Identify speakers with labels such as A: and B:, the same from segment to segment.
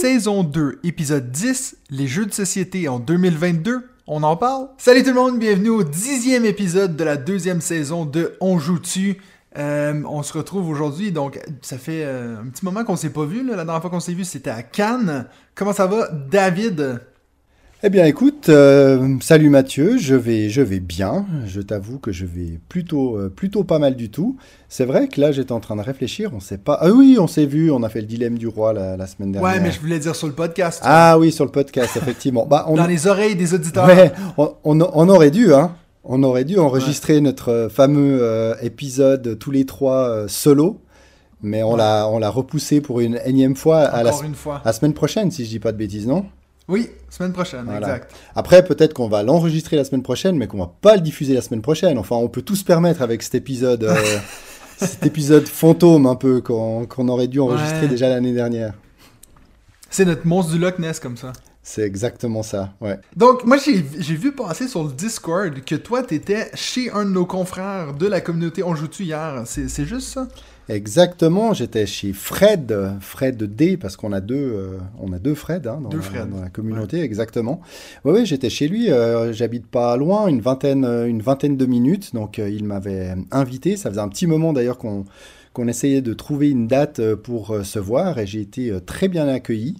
A: Saison 2, épisode 10, les jeux de société en 2022. On en parle? Salut tout le monde, bienvenue au dixième épisode de la deuxième saison de On joue-tu. Euh, on se retrouve aujourd'hui, donc ça fait euh, un petit moment qu'on s'est pas vu. là. La dernière fois qu'on s'est vu, c'était à Cannes. Comment ça va, David?
B: Eh bien écoute, euh, salut Mathieu, je vais, je vais bien. Je t'avoue que je vais plutôt, euh, plutôt pas mal du tout. C'est vrai que là j'étais en train de réfléchir, on sait pas. Ah oui, on s'est vu, on a fait le dilemme du roi la, la semaine dernière.
A: Ouais, mais je voulais dire sur le podcast.
B: Ah oui, sur le podcast, effectivement. Bah, on...
A: Dans les oreilles des auditeurs.
B: Ouais, on, on- on aurait dû, hein. On aurait dû enregistrer notre euh, fameux euh, épisode tous les trois solo, mais on
A: Ouais.
B: l'a, on l'a repoussé pour une énième fois à la,
A: Encore une fois.
B: à la semaine prochaine, si je dis pas de bêtises, non?
A: Oui, semaine prochaine,
B: Voilà.
A: exact.
B: Après, peut-être qu'on va l'enregistrer la semaine prochaine, mais qu'on va pas le diffuser la semaine prochaine. Enfin, on peut tout se permettre avec cet épisode, euh, cet épisode fantôme un peu qu'on, aurait dû enregistrer
A: Ouais.
B: déjà l'année dernière.
A: C'est notre monstre du Loch Ness comme ça.
B: C'est exactement ça, ouais.
A: Donc, moi, j'ai vu passer sur le Discord que toi, t'étais chez un de nos confrères de la communauté On joue-tu hier? C'est juste ça?
B: Exactement, j'étais chez Fred, Fred D, parce qu'on a deux, euh, on a deux Fred hein, dans,
A: Deux
B: la-
A: Fred.
B: dans la communauté, exactement. Oui, oui, j'étais chez lui, euh, j'habite pas loin, une vingtaine, euh, une vingtaine de minutes, donc euh, il m'avait invité. Ça faisait un petit moment d'ailleurs qu'on qu'on essayait de trouver une date pour se voir, et j'ai été très bien accueilli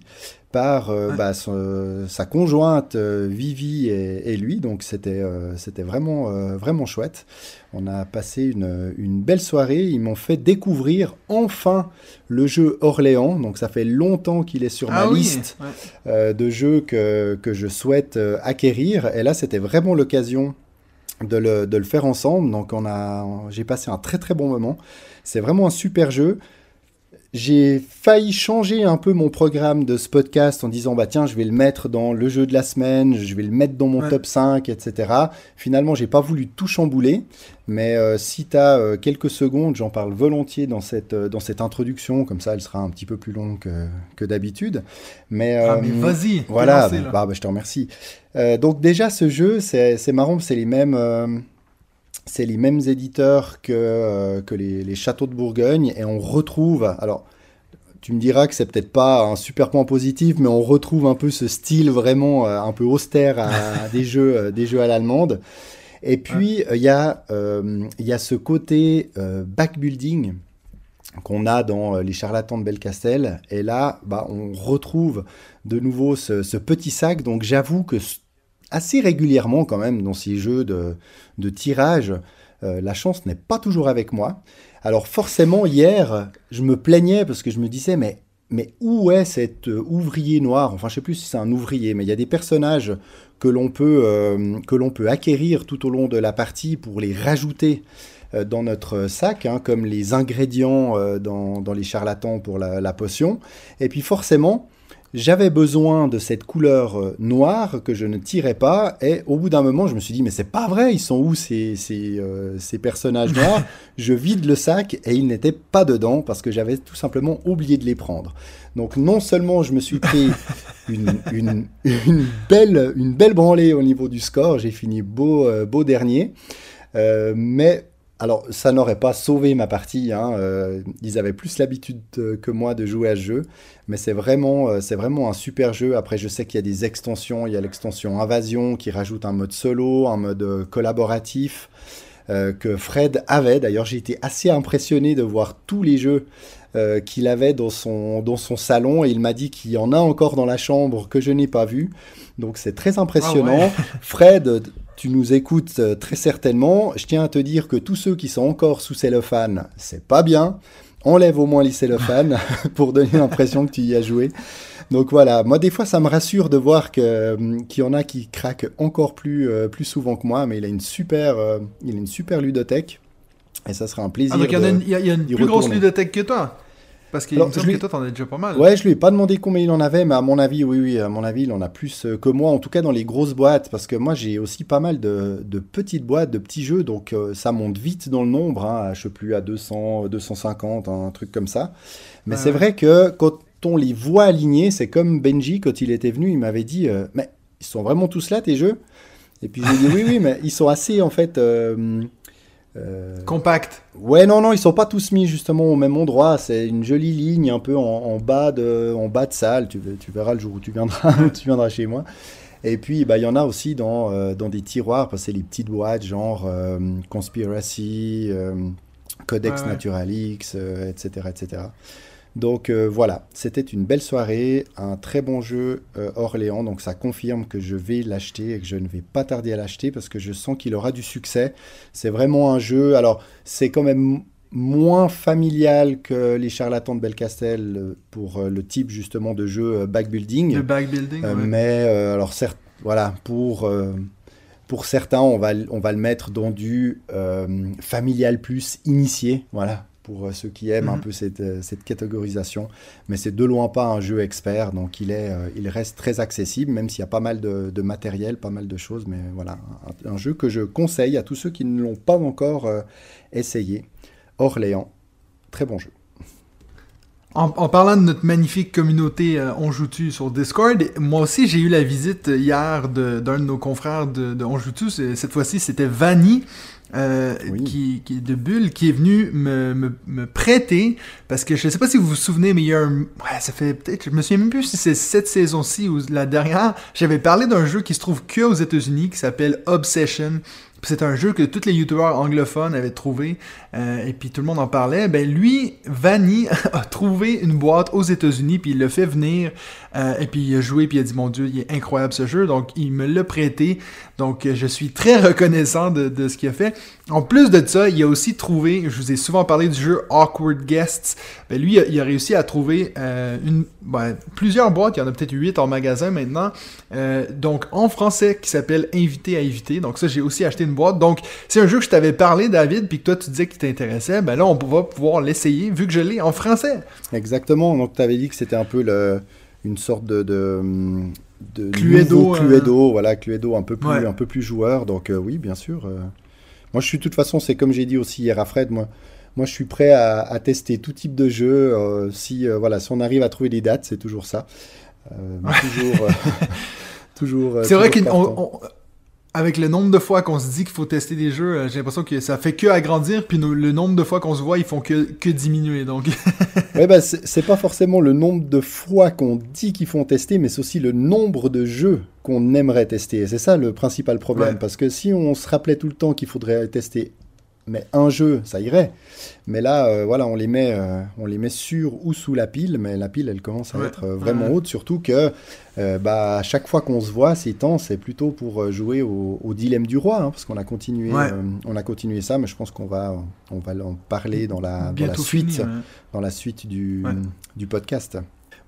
B: par euh,
A: Ouais.
B: bah, son- sa conjointe euh, Vivi et, et lui, donc c'était euh, c'était vraiment, euh, vraiment chouette. On a passé une, une belle soirée. Ils m'ont fait découvrir enfin le jeu Orléans. Donc ça fait longtemps qu'il est sur ma
A: ah oui.
B: liste
A: Ouais.
B: euh, de jeux que, que je souhaite euh, acquérir. Et là, c'était vraiment l'occasion de le, de le faire ensemble. Donc on a, j'ai passé un très très bon moment. C'est vraiment un super jeu. J'ai failli changer un peu mon programme de ce podcast en disant bah tiens je vais le mettre dans le jeu de la semaine, je vais le mettre dans mon
A: Ouais.
B: top 5, etc. Finalement j'ai pas voulu tout chambouler, mais euh, si tu as quelques secondes, j'en parle volontiers dans cette, euh, dans cette introduction, comme ça elle sera un petit peu plus longue que, que d'habitude. Mais,
A: Ah,
B: euh,
A: mais vas-y.
B: voilà,
A: lancé,
B: bah, bah, bah, je te remercie. Euh, donc déjà ce jeu, c'est c'est marrant, c'est les mêmes, euh, c'est les mêmes éditeurs que, euh, que les, les châteaux de Bourgogne, et on retrouve, alors tu me diras que c'est peut-être pas un super point positif, mais on retrouve un peu ce style vraiment euh, un peu austère à, à des jeux, euh, des jeux à l'allemande. Et puis il y a, il y a ce côté backbuilding qu'on a dans les charlatans de Belcastel. Et là, bah, on retrouve de nouveau ce, ce petit sac. Donc j'avoue que assez régulièrement quand même dans ces jeux de, tirage, euh, la chance n'est pas toujours avec moi. Alors forcément hier, je me plaignais parce que je me disais mais mais où est cet euh, ouvrier noir? Enfin, je sais plus si c'est un ouvrier, mais il y a des personnages que l'on peut euh, que l'on peut acquérir tout au long de la partie pour les rajouter dans notre sac, hein, comme les ingrédients dans, les charlatans pour la potion. Et puis forcément, j'avais besoin de cette couleur euh, noire que je ne tirais pas. Et au bout d'un moment, je me suis dit, mais c'est pas vrai, ils sont où ces, ces, euh, ces personnages noirs Je vide le sac et ils n'étaient pas dedans parce que j'avais tout simplement oublié de les prendre. Donc non seulement je me suis pris une, une, une belle, une belle branlée au niveau du score, j'ai fini beau, euh, beau dernier, euh, mais alors, ça n'aurait pas sauvé ma partie. hein, euh, ils avaient plus l'habitude euh, que moi de jouer à ce jeu. Mais c'est vraiment, euh, c'est vraiment un super jeu. Après, je sais qu'il y a des extensions. Il y a l'extension Invasion qui rajoute un mode solo, un mode collaboratif euh, que Fred avait. D'ailleurs, j'ai été assez impressionné de voir tous les jeux euh, qu'il avait dans son, dans son salon. Et il m'a dit qu'il y en a encore dans la chambre que je n'ai pas vu. Donc, c'est très impressionnant.
A: Ah ouais.
B: Fred, tu nous écoutes euh, très certainement. Je tiens à te dire que tous ceux qui sont encore sous cellophane, c'est pas bien. Enlève au moins les cellophanes pour donner l'impression que tu y as joué. Donc voilà, moi des fois ça me rassure de voir que, hum, qu'il y en a qui craquent encore plus, euh, plus souvent que moi, mais il a une super, euh, il a une super ludothèque et ça sera un plaisir.
A: Ah, donc il y, a une, y a- une plus grosse ludothèque que toi. Parce qu'il
B: Alors,
A: me semble
B: je lui-
A: que toi, t'en as déjà pas mal.
B: Ouais, je lui ai pas demandé combien il en avait, mais à mon avis, oui, oui, à mon avis, il en a plus euh, que moi, en tout cas dans les grosses boîtes, parce que moi j'ai aussi pas mal de, de petites boîtes, de petits jeux, donc euh, ça monte vite dans le nombre, hein, je sais plus, à 200, 250, un truc comme ça. Mais
A: Ouais,
B: c'est vrai que quand on les voit alignés, c'est comme Benji, quand il était venu, il m'avait dit, euh, mais ils sont vraiment tous là tes jeux? Et puis j'ai dit, oui, oui, mais ils sont assez en fait... euh, euh,
A: Compact.
B: Ouais, non, non, ils sont pas tous mis justement au même endroit. C'est une jolie ligne un peu en, en bas de, en bas de salle. Tu, ver- tu verras le jour où tu viendras, tu viendras chez moi. Et puis, bah, il y en a aussi dans, euh, dans des tiroirs, parce que c'est les petites boîtes genre euh, Conspiracy, Codex
A: ouais.
B: Naturalix, etc., etc. Donc euh, voilà, c'était une belle soirée, un très bon jeu euh, Orléans, donc ça confirme que je vais l'acheter et que je ne vais pas tarder à l'acheter parce que je sens qu'il aura du succès. C'est vraiment un jeu, alors c'est quand même moins familial que les charlatans de Belcastel euh, pour le type justement de jeu backbuilding.
A: Le backbuilding.
B: Euh,
A: ouais.
B: Mais alors certes, voilà, pour, pour certains, on va, on va le mettre dans du euh, familial plus initié, voilà, pour euh, ceux qui aiment un
A: Mhm.
B: peu cette, euh, cette catégorisation. Mais c'est de loin pas un jeu expert, donc il, est, euh, il reste très accessible, même s'il y a pas mal de, de matériel, pas mal de choses. Mais voilà, un, un jeu que je conseille à tous ceux qui ne l'ont pas encore euh, essayé. Orléans, très bon jeu.
A: En, en parlant de notre magnifique communauté euh, On sur Discord, moi aussi j'ai eu la visite hier d'un de, nos confrères de, de On Cette fois-ci, c'était Vanny. Euh,
B: Oui.
A: qui, qui de Bulle, qui est venu me, me, me prêter, parce que je sais pas si vous vous souvenez, mais il y a un... Ouais, ça fait peut-être... Je me souviens même plus si c'est cette saison-ci ou la dernière. J'avais parlé d'un jeu qui se trouve que aux États-Unis, qui s'appelle Obsession. C'est un jeu que tous les youtubeurs anglophones avaient trouvé, euh, et puis tout le monde en parlait. Ben lui, Vanny, a trouvé une boîte aux États-Unis, puis il l'a fait venir, euh, et puis il a joué, puis il a dit mon Dieu, il est incroyable ce jeu, donc il me l'a prêté. Donc je suis très reconnaissant de ce qu'il a fait. En plus de ça, il a aussi trouvé, je vous ai souvent parlé du jeu Awkward Guests. Ben lui, il a, il a réussi à trouver euh, une, ben, plusieurs boîtes, il y en a peut-être 8 en magasin maintenant, euh, donc en français qui s'appelle Invité à éviter. Donc ça, j'ai aussi acheté une boîte. Donc c'est un jeu que je t'avais parlé, David, puis que toi tu disais qu'il t'intéressait. Ben là, on va pouvoir l'essayer vu que je l'ai en français.
B: Exactement, donc tu avais dit que c'était un peu le, une sorte de, de, de
A: Cluedo,
B: nouveau
A: euh.
B: Cluedo, voilà, Cluedo un peu plus,
A: Ouais.
B: un peu plus joueur, donc euh, oui, bien sûr. Moi, je suis de toute façon, c'est comme j'ai dit aussi hier à Fred, moi, moi je suis prêt à, à tester tout type de jeu, euh, si, euh, voilà, si on arrive à trouver des dates, c'est toujours ça. Euh, toujours... toujours
A: C'est vrai
B: toujours partant.
A: le nombre de fois qu'on se dit qu'il faut tester des jeux, euh, j'ai l'impression que ça fait que agrandir, puis nous- le nombre de fois qu'on se voit, ils font que, que diminuer. Donc
B: Ouais, bah, c'est pas forcément le nombre de fois qu'on dit qu'il faut en tester, mais c'est aussi le nombre de jeux qu'on aimerait tester. Et c'est ça le principal problème.
A: Ouais.
B: Parce que si on se rappelait tout le temps qu'il faudrait tester mais un jeu, ça irait. Mais là, euh, voilà, on les, met, euh, on les met sur ou sous la pile, mais la pile, elle commence à
A: Ouais.
B: être euh, vraiment
A: Ouais.
B: haute, surtout que euh, bah, à chaque fois qu'on se voit ces temps, c'est plutôt pour jouer au, au dilemme du roi, hein, parce qu'on a continué,
A: Ouais.
B: on a continué ça, mais je pense qu'on va, on va en parler dans la, dans la
A: bientôt
B: suite
A: fini.
B: dans la suite du, du podcast.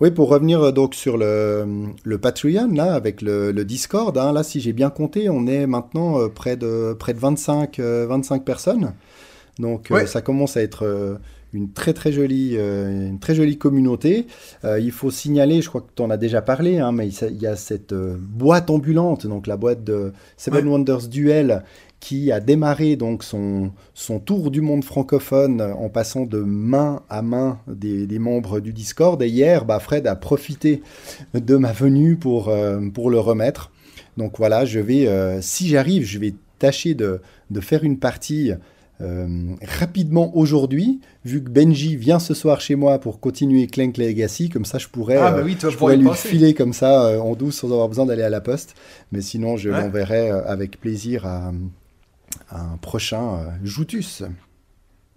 B: Oui, pour revenir euh, donc sur le, le Patreon, là, avec le, le Discord, hein, là, si j'ai bien compté, on est maintenant euh, près, de, près de 25, euh, 25 personnes. Donc, euh, ça commence à être euh, une très, très jolie, euh, une très jolie communauté. Euh, il faut signaler, je crois que tu en as déjà parlé, hein, mais il y a cette euh, boîte ambulante, donc la boîte de Seven
A: Ouais.
B: Wonders Duel, qui a démarré donc son, son tour du monde francophone en passant de main à main des, des membres du Discord. Et hier, bah, Fred a profité de ma venue pour, euh, pour le remettre. Donc voilà, je vais, euh, si j'arrive, je vais tâcher de, de faire une partie euh, rapidement aujourd'hui, vu que Benji vient ce soir chez moi pour continuer Clank Legacy, comme ça je pourrais,
A: Ah,
B: euh,
A: bah oui,
B: je pourrais lui le
A: passer.
B: filer comme ça euh, en douce sans avoir besoin d'aller à la poste. Mais sinon, je
A: Ouais.
B: l'enverrai euh, avec plaisir à un prochain euh, Joutus.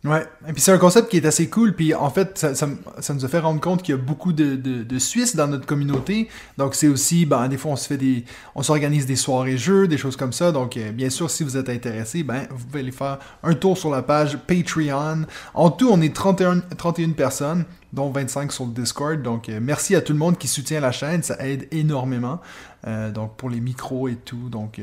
A: Ouais, et puis c'est un concept qui est assez cool, puis en fait, ça, ça, ça nous a fait rendre compte qu'il y a beaucoup de, de, de Suisses dans notre communauté, donc c'est aussi, ben, des fois, on se fait des, on s'organise des soirées jeux, des choses comme ça, donc euh, bien sûr, si vous êtes intéressé, ben, vous pouvez aller faire un tour sur la page Patreon. En tout, on est 31, 31 personnes, dont 25 sur le Discord, donc euh, merci à tout le monde qui soutient la chaîne, ça aide énormément, Euh, donc pour les micros et tout, donc...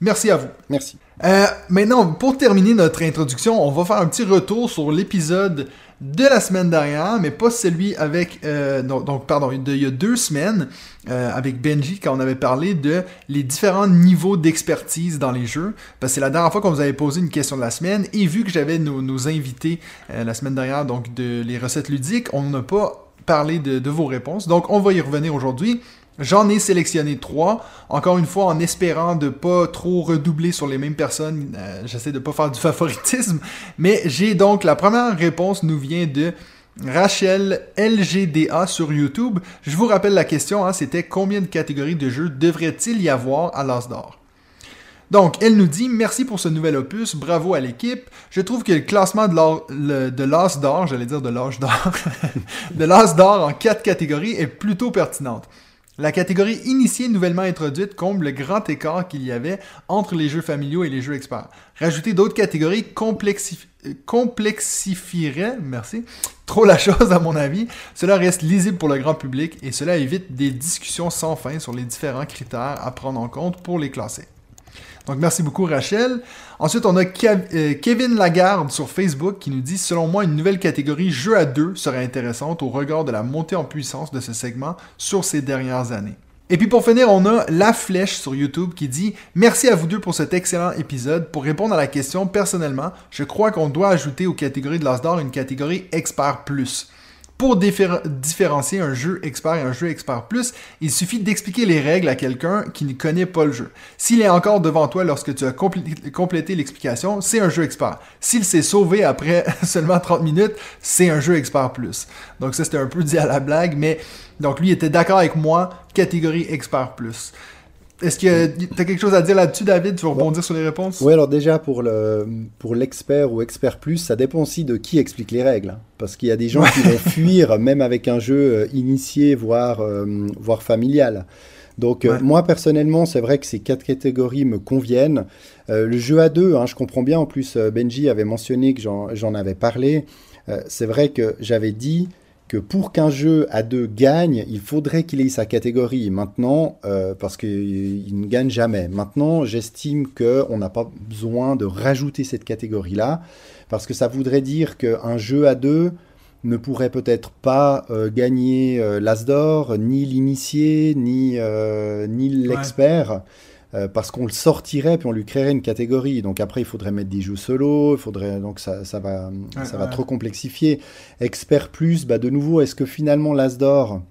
A: Merci à vous.
B: Merci.
A: Euh, maintenant, pour terminer notre introduction, on va faire un petit retour sur l'épisode de la semaine dernière, mais pas celui avec... euh, donc, pardon, de- il y a deux semaines, euh, avec Benji, quand on avait parlé de les différents niveaux d'expertise dans les jeux. Parce que c'est la dernière fois qu'on vous avait posé une question de la semaine, et vu que j'avais nos, nos invités la semaine dernière, donc de les recettes ludiques, on n'a pas parlé de vos réponses. Donc, on va y revenir aujourd'hui. J'en ai sélectionné trois, encore une fois en espérant de pas trop redoubler sur les mêmes personnes. Euh, J'essaie de pas faire du favoritisme, mais j'ai donc la première réponse nous vient de Rachel LGDA sur YouTube. Je vous rappelle la question, hein, c'était combien de catégories de jeux devrait-il y avoir à l'As d'or? Donc, elle nous dit Merci pour ce nouvel opus, bravo à l'équipe. Je trouve que le classement de l'As d'or, j'allais dire de l'âge d'or, de l'As d'or en quatre catégories est plutôt pertinente. La catégorie initiée nouvellement introduite comble le grand écart qu'il y avait entre les jeux familiaux et les jeux experts. Rajouter d'autres catégories euh, complexifierait, merci, trop la chose à mon avis. Cela reste lisible pour le grand public et cela évite des discussions sans fin sur les différents critères à prendre en compte pour les classer. Donc merci beaucoup Rachel. Ensuite, on a euh, Kevin Lagarde sur Facebook qui nous dit selon moi une nouvelle catégorie jeu à deux serait intéressante au regard de la montée en puissance de ce segment sur ces dernières années. Et puis pour finir, on a La Flèche sur YouTube qui dit Merci à vous deux pour cet excellent épisode. Pour répondre à la question, personnellement, je crois qu'on doit ajouter aux catégories de l'As d'or une catégorie Expert Plus. Pour différen- différencier un jeu expert et un jeu expert plus, il suffit d'expliquer les règles à quelqu'un qui ne connaît pas le jeu. S'il est encore devant toi lorsque tu as complé- complété l'explication, c'est un jeu expert. S'il s'est sauvé après seulement 30 minutes, c'est un jeu expert plus. Donc ça c'était un peu dit à la blague, mais donc lui était d'accord avec moi, catégorie expert plus. Est-ce que tu as quelque chose à dire là-dessus, David? Tu veux rebondir sur les réponses?
B: Oui, alors déjà pour le pour l'expert ou expert plus, ça dépend aussi de qui explique les règles, hein. parce qu'il y a des gens qui vont fuir même avec un jeu euh, initié, voire euh, voire familial. Donc euh, moi personnellement, c'est vrai que ces quatre catégories me conviennent. Euh, le jeu à deux, hein, je comprends bien. En plus, Benji avait mentionné que j'en j'en avais parlé. C'est vrai que j'avais dit que pour qu'un jeu à deux gagne, il faudrait qu'il ait sa catégorie. Maintenant, euh, parce qu'il ne gagne jamais. Maintenant, j'estime qu'on n'a pas besoin de rajouter cette catégorie-là, parce que ça voudrait dire qu'un jeu à deux ne pourrait peut-être pas euh, gagner euh, l'As d'or, ni l'initié, ni, euh, ni l'expert. Euh, parce qu'on le sortirait puis on lui créerait une catégorie. Donc après, il faudrait mettre des jeux solo, il faudrait donc ça, ça va,
A: Ouais,
B: ça va trop complexifier. Expert plus, bah de nouveau, est-ce que finalement l'As d'or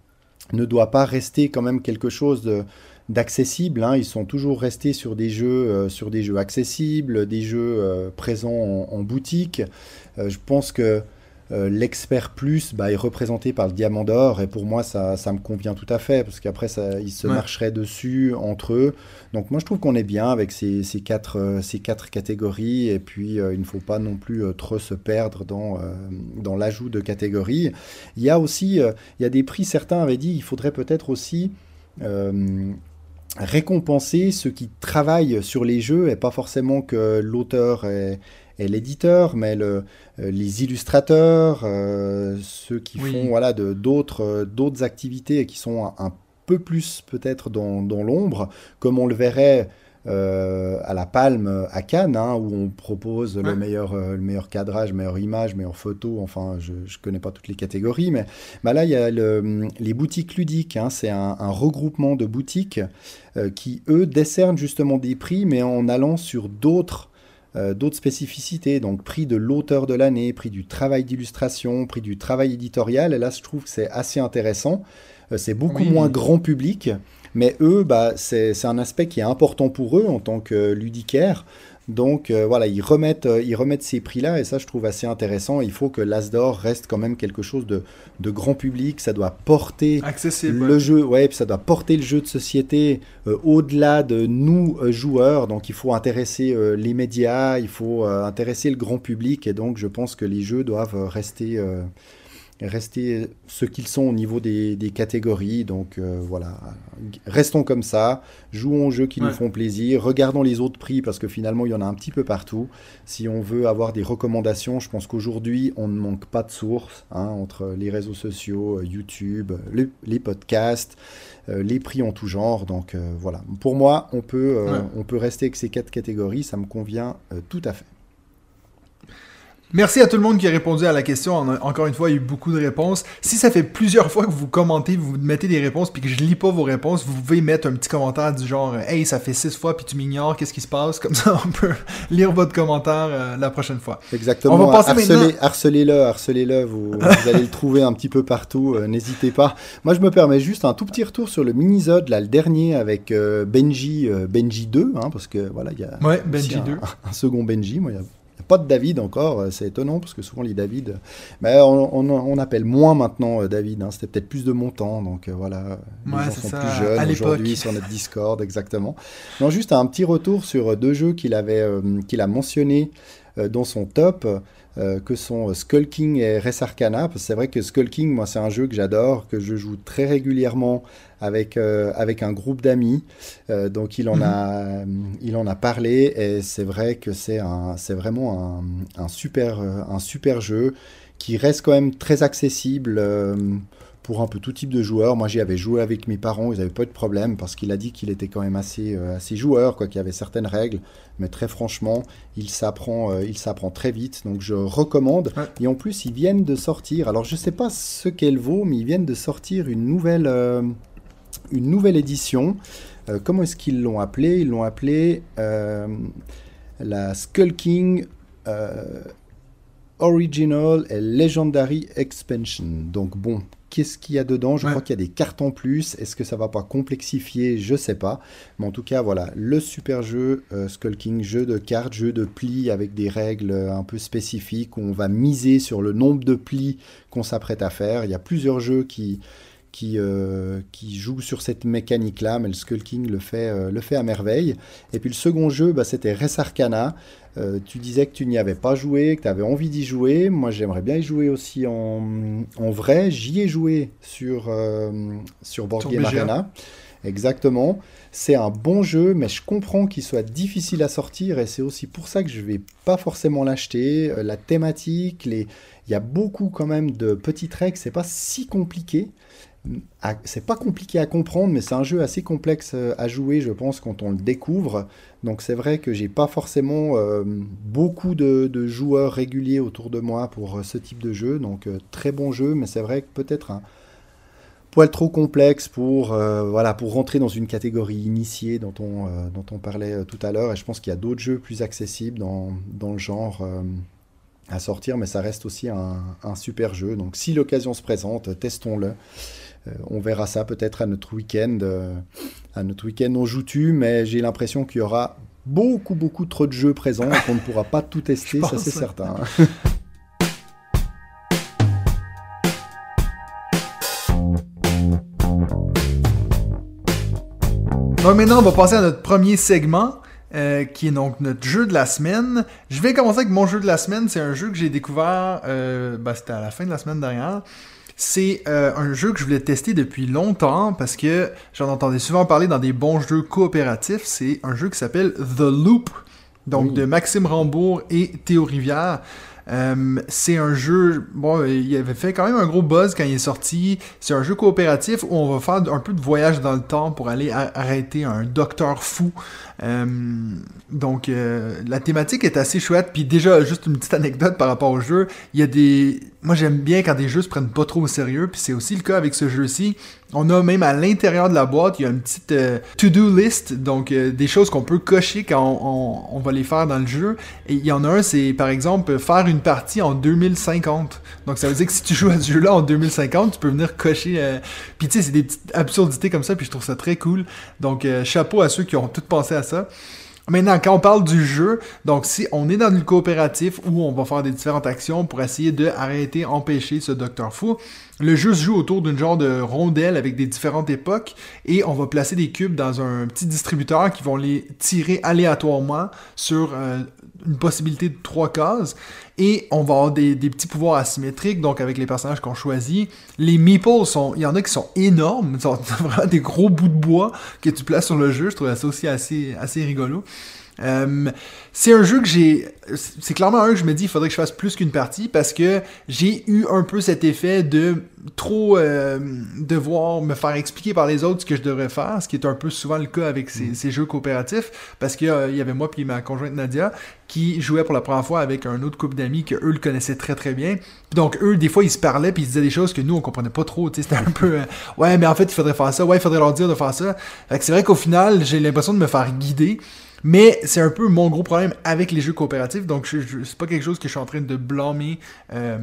B: ne doit pas rester quand même quelque chose de d'accessible hein? Ils sont toujours restés sur des jeux, euh, sur des jeux accessibles, des jeux euh, présents en, en boutique. Euh, je pense que euh, l'expert plus bah, est représenté par le diamant d'or et pour moi ça, ça me convient tout à fait parce qu'après ils se
A: Ouais.
B: marcheraient dessus entre eux. Donc moi je trouve qu'on est bien avec ces, ces quatre, euh, ces quatre catégories et puis euh, il ne faut pas non plus trop se perdre dans, dans l'ajout de catégories. Il y a aussi, il y a des prix, certains avaient dit il faudrait peut-être aussi récompenser ceux qui travaillent sur les jeux et pas forcément que l'auteur est, est l'éditeur, mais le, euh, les illustrateurs, euh, ceux qui
A: Oui.
B: font voilà, euh, d'autres activités et qui sont un, un peu plus peut-être dans, dans l'ombre, comme on le verrait euh, à la Palme à Cannes, hein, où on propose
A: Ouais.
B: le, meilleur, euh, le meilleur cadrage, meilleure image, meilleure photo, enfin je ne connais pas toutes les catégories, mais bah là il y a le- les boutiques ludiques, hein, c'est un, un regroupement de boutiques euh, qui eux décernent justement des prix, mais en allant sur d'autres euh, d'autres spécificités, donc prix de l'auteur de l'année, prix du travail d'illustration, prix du travail éditorial. Et là, je trouve que c'est assez intéressant. Euh, c'est beaucoup
A: Oui.
B: moins grand public, mais eux, bah, c'est c'est un aspect qui est important pour eux en tant que ludicaires. Donc euh, voilà, ils remettent, euh, ils remettent ces prix-là et ça, je trouve assez intéressant. Il faut que l'As d'or reste quand même quelque chose de, de grand public. Ça doit porter
A: Accessible.
B: le jeu, ouais, puis ça doit porter le jeu de société euh, au-delà de nous joueurs. Donc il faut intéresser les médias, il faut intéresser le grand public, et donc je pense que les jeux doivent rester, rester ce qu'ils sont au niveau des, des catégories. Donc euh, voilà, restons comme ça, jouons aux jeux qui
A: Ouais.
B: nous font plaisir, regardons les autres prix parce que finalement il y en a un petit peu partout. Si on veut avoir des recommandations, je pense qu'aujourd'hui on ne manque pas de sources hein, entre les réseaux sociaux, euh, YouTube, le- les podcasts, euh, les prix en tout genre. Donc euh, voilà, pour moi on peut,
A: Ouais.
B: on peut rester avec ces quatre catégories, ça me convient tout à fait.
A: Merci à tout le monde qui a répondu à la question. En- Encore une fois, il y a eu beaucoup de réponses. Si ça fait plusieurs fois que vous commentez, vous mettez des réponses, puis que je lis pas vos réponses, vous pouvez mettre un petit commentaire du genre « Hey, ça fait six fois, puis tu m'ignores, qu'est-ce qui se passe? » Comme ça, on peut lire votre commentaire euh, la prochaine fois.
B: Exactement.
A: On va passer
B: harcelez,
A: maintenant-
B: harcelez-le, harcelez-le. Vous, vous allez le trouver un petit peu partout. euh, N'hésitez pas. Moi, je me permets juste un tout petit retour sur le mini-zode, là, le dernier avec euh, Benji, euh, Benji 2, hein, parce que voilà, il y a
A: Ouais, Benji
B: un,
A: 2.
B: un second Benji. Moi, il y a pas de David encore, euh, c'est étonnant parce que souvent les David, euh, mais on, on- on appelle moins maintenant euh, David, hein, c'était peut-être plus de mon temps, donc voilà, les
A: Ouais,
B: gens sont
A: ça,
B: plus jeunes aujourd'hui sur notre Discord, exactement. Non, juste un petit retour sur deux jeux qu'il avait, qu'il a mentionné dans son top, euh, que sont euh, Skull King et Res Arcana. Parce que c'est vrai que Skull King, moi, c'est un jeu que j'adore, que je joue très régulièrement avec, euh, avec un groupe d'amis. Euh, donc, il en,
A: Mhm.
B: a, il en a parlé et c'est vrai que c'est un, c'est vraiment un, un super, un super jeu qui reste quand même très accessible. Pour un peu tout type de joueurs. Moi, j'y avais joué avec mes parents, ils n'avaient pas eu de problème parce qu'il a dit qu'il était quand même assez, euh, assez joueur, quoi, qu'il y avait certaines règles. Mais très franchement, il s'apprend, euh, il s'apprend très vite. Donc, je recommande.
A: Ouais.
B: Et en plus, ils viennent de sortir. Alors, je sais pas ce qu'elle vaut, mais ils viennent de sortir une nouvelle, euh, une nouvelle édition. Comment est-ce qu'ils l'ont appelée Ils l'ont appelée la Skull King. Original et Legendary Expansion. Donc bon, qu'est-ce qu'il y a dedans Je
A: Ouais.
B: crois qu'il y a des cartes en plus. Est-ce que ça va pas complexifier? Je sais pas. Mais en tout cas, voilà, le super jeu euh, Skull King, jeu de cartes, jeu de plis avec des règles euh, un peu spécifiques où on va miser sur le nombre de plis qu'on s'apprête à faire. Il y a plusieurs jeux qui qui, euh, qui jouent sur cette mécanique-là, mais le Skull King le fait, euh, le fait à merveille. Et puis le second jeu, bah, c'était Res Arcana. Euh, tu disais que tu n'y avais pas joué, que tu avais envie d'y jouer. Moi, j'aimerais bien y jouer aussi en, en vrai. J'y ai joué sur, sur Board Game. Arena. Exactement. C'est un bon jeu, mais je comprends qu'il soit difficile à sortir et c'est aussi pour ça que je vais pas forcément l'acheter. La thématique, les... il y a beaucoup quand même de petites règles, c'est pas si compliqué. C'est pas compliqué à comprendre, mais c'est un jeu assez complexe euh, à jouer, je pense, quand on le découvre. Donc c'est vrai que j'ai pas forcément euh, beaucoup de, joueurs réguliers autour de moi pour euh, ce type de jeu. Donc très bon jeu, mais c'est vrai que peut-être un poil trop complexe pour, voilà, pour rentrer dans une catégorie initiée dont on, dont on parlait tout à l'heure. Et je pense qu'il y a d'autres jeux plus accessibles dans, dans le genre à sortir, mais ça reste aussi un super jeu. Donc si l'occasion se présente, testons-le. Euh, on verra ça peut-être à notre week-end. euh, à notre week-end, on joue-tu, mais j'ai l'impression qu'il y aura beaucoup, beaucoup trop de jeux présents et qu'on ne pourra pas tout tester, ça c'est certain.
A: Donc maintenant, on va passer à notre premier segment, euh, qui est donc notre jeu de la semaine. Je vais commencer avec mon jeu de la semaine. C'est un jeu que j'ai découvert, euh, ben, c'était à la fin de la semaine dernière. C'est euh, un jeu que je voulais tester depuis longtemps parce que j'en entendais souvent parler dans des bons jeux coopératifs. C'est un jeu qui s'appelle The Loop, donc
B: Oui.
A: de Maxime Rambourg et Théo Rivière. Euh, c'est un jeu, bon, il avait fait quand même un gros buzz quand il est sorti. C'est un jeu coopératif où on va faire un peu de voyage dans le temps pour aller arrêter un docteur fou. Euh, donc, euh, la thématique est assez chouette. Puis déjà, juste une petite anecdote par rapport au jeu. Il y a des... Moi, j'aime bien quand des jeux se prennent pas trop au sérieux. Puis c'est aussi le cas avec ce jeu-ci. On a même à l'intérieur de la boîte, il y a une petite euh, to-do list. Donc, euh, des choses qu'on peut cocher quand on, on- on va les faire dans le jeu. Et il y en a un, c'est par exemple faire une partie en 2050. Donc, ça veut dire que si tu joues à ce jeu-là en 2050, tu peux venir cocher... euh, Puis tu sais, c'est des petites absurdités comme ça. Puis je trouve ça très cool. Donc, euh, chapeau à ceux qui ont tout pensé à ça. Maintenant, quand on parle du jeu, donc si on est dans le coopératif où on va faire des différentes actions pour essayer de arrêter, empêcher ce docteur fou, le jeu se joue autour d'une genre de rondelle avec des différentes époques et on va placer des cubes dans un petit distributeur qui vont les tirer aléatoirement sur euh, une possibilité de trois cases. Et on va avoir des, petits pouvoirs asymétriques, donc avec les personnages qu'on choisit. Les meeples, sont, il y en a qui sont énormes, sont vraiment des gros bouts de bois que tu places sur le jeu. Je trouve ça aussi assez, assez rigolo. Euh, c'est un jeu que j'ai. C'est clairement un que je me dis, il faudrait que je fasse plus qu'une partie parce que j'ai eu un peu cet effet de trop euh, devoir me faire expliquer par les autres ce que je devrais faire, ce qui est un peu souvent le cas avec ces, ces jeux coopératifs parce qu'il y avait moi puis ma conjointe Nadia qui jouait pour la première fois avec un autre couple d'amis que eux le connaissaient très très bien. Donc eux, des fois, ils se parlaient puis ils disaient des choses que nous on comprenait pas trop. C'était un peu euh, ouais, mais en fait, il faudrait faire ça. Ouais, il faudrait leur dire de faire ça. Fait que c'est vrai qu'au final, j'ai l'impression de me faire guider. Mais c'est un peu mon gros problème avec les jeux coopératifs, donc je, je, c'est pas quelque chose que je suis en train de blâmer euh,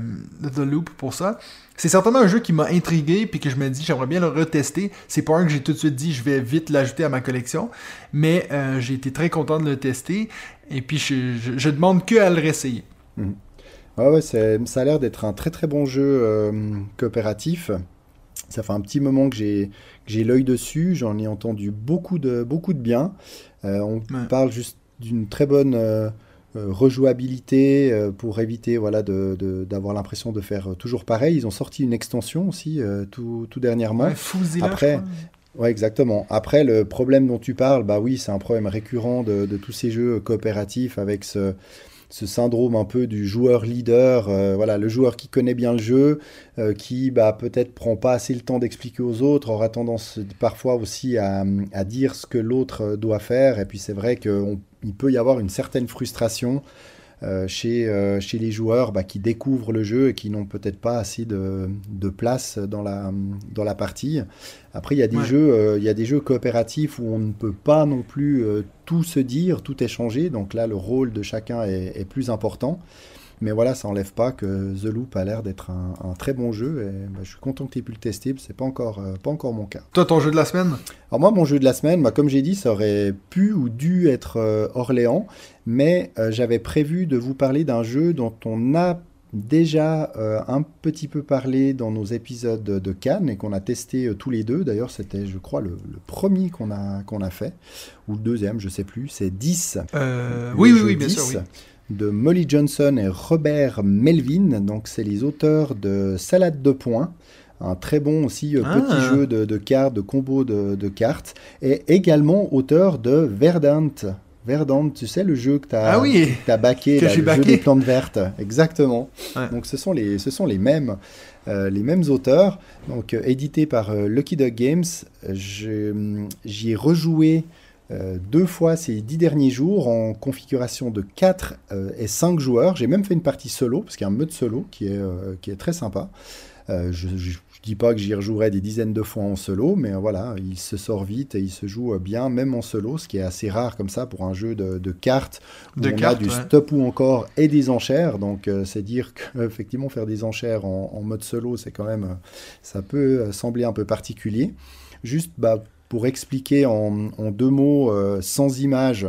A: The Loop pour ça. C'est certainement un jeu qui m'a intrigué puis que je me dis j'aimerais bien le retester. C'est pas un que j'ai tout de suite dit je vais vite l'ajouter à ma collection, mais euh, j'ai été très content de le tester et puis je, demande que à le réessayer.
B: Mmh. Ouais, ouais, ça a l'air d'être un très très bon jeu euh, coopératif. Ça fait un petit moment que j'ai l'œil dessus, j'en ai entendu beaucoup beaucoup de bien. Euh, on ouais. parle juste d'une très bonne euh, rejouabilité euh, pour éviter voilà, d'avoir de, de, l'impression de faire toujours pareil. Ils ont sorti une extension aussi tout, tout, dernièrement.
A: Ouais,
B: Après, Ouais, exactement. Après, le problème dont tu parles, bah oui, c'est un problème récurrent de, de, tous ces jeux coopératifs avec ce, ce syndrome un peu du joueur leader, euh, voilà, le joueur qui connaît bien le jeu, euh, qui bah, peut-être prend pas assez le temps d'expliquer aux autres, aura tendance parfois aussi à, à dire ce que l'autre doit faire. Et puis c'est vrai qu'il peut y avoir une certaine frustration euh, chez, euh, chez les joueurs bah, qui découvrent le jeu et qui n'ont peut-être pas assez de, de, place dans la, dans la partie. Après, il y, a des ouais. jeux, euh, il y a des jeux coopératifs où on ne peut pas non plus tout se dire, tout échanger. Donc là, le rôle de chacun est, est plus important. Mais voilà, ça n'enlève pas que The Loop a l'air d'être un, un, très bon jeu. Et bah, je suis content que tu aies pu le tester. C'est pas encore, euh, pas encore mon cas.
A: Toi, ton jeu de la semaine?
B: Alors moi, mon jeu de la semaine, bah, comme j'ai dit, ça aurait pu ou dû être euh, Orléans. Mais euh, j'avais prévu de vous parler d'un jeu dont on a déjà euh, un petit peu parlé dans nos épisodes de Cannes et qu'on a testé euh, tous les deux. D'ailleurs, c'était, je crois, le, le premier qu'on a, qu'on a fait, ou le deuxième, je sais plus. C'est 10.
A: Euh, oui, oui, oui, bien sûr. Oui
B: de Molly Johnson et Robert Melvin. Donc, c'est les auteurs de Salade de points. Un très bon aussi euh, ah. petit jeu de, de, cartes, de combos de, de, cartes. Et également auteur de Verdant. Verdant, tu sais, le jeu que tu as,
A: ah oui,
B: as baqué,
A: que
B: là, le
A: baqué.
B: jeu des plantes vertes. Exactement.
A: Ouais.
B: Donc, ce sont les, ce sont les mêmes. Euh, les mêmes auteurs, donc euh, édité par euh, Lucky Dog Games. J'y ai rejoué euh, deux fois ces dix derniers jours en configuration de 4 euh, et 5 joueurs. J'ai même fait une partie solo, parce qu'il y a un mode solo qui est, euh, qui est très sympa. je ne dis pas que j'y rejouerai des dizaines de fois en solo, mais voilà, il se sort vite et il se joue bien, même en solo, ce qui est assez rare comme ça pour un jeu de, de cartes où
A: de
B: on
A: cartes,
B: a du
A: ouais.
B: stop ou encore et des enchères. Donc c'est dire qu'effectivement faire des enchères en, en mode solo, c'est quand même, ça peut sembler un peu particulier. Juste bah, expliquer en, deux mots, euh, sans image,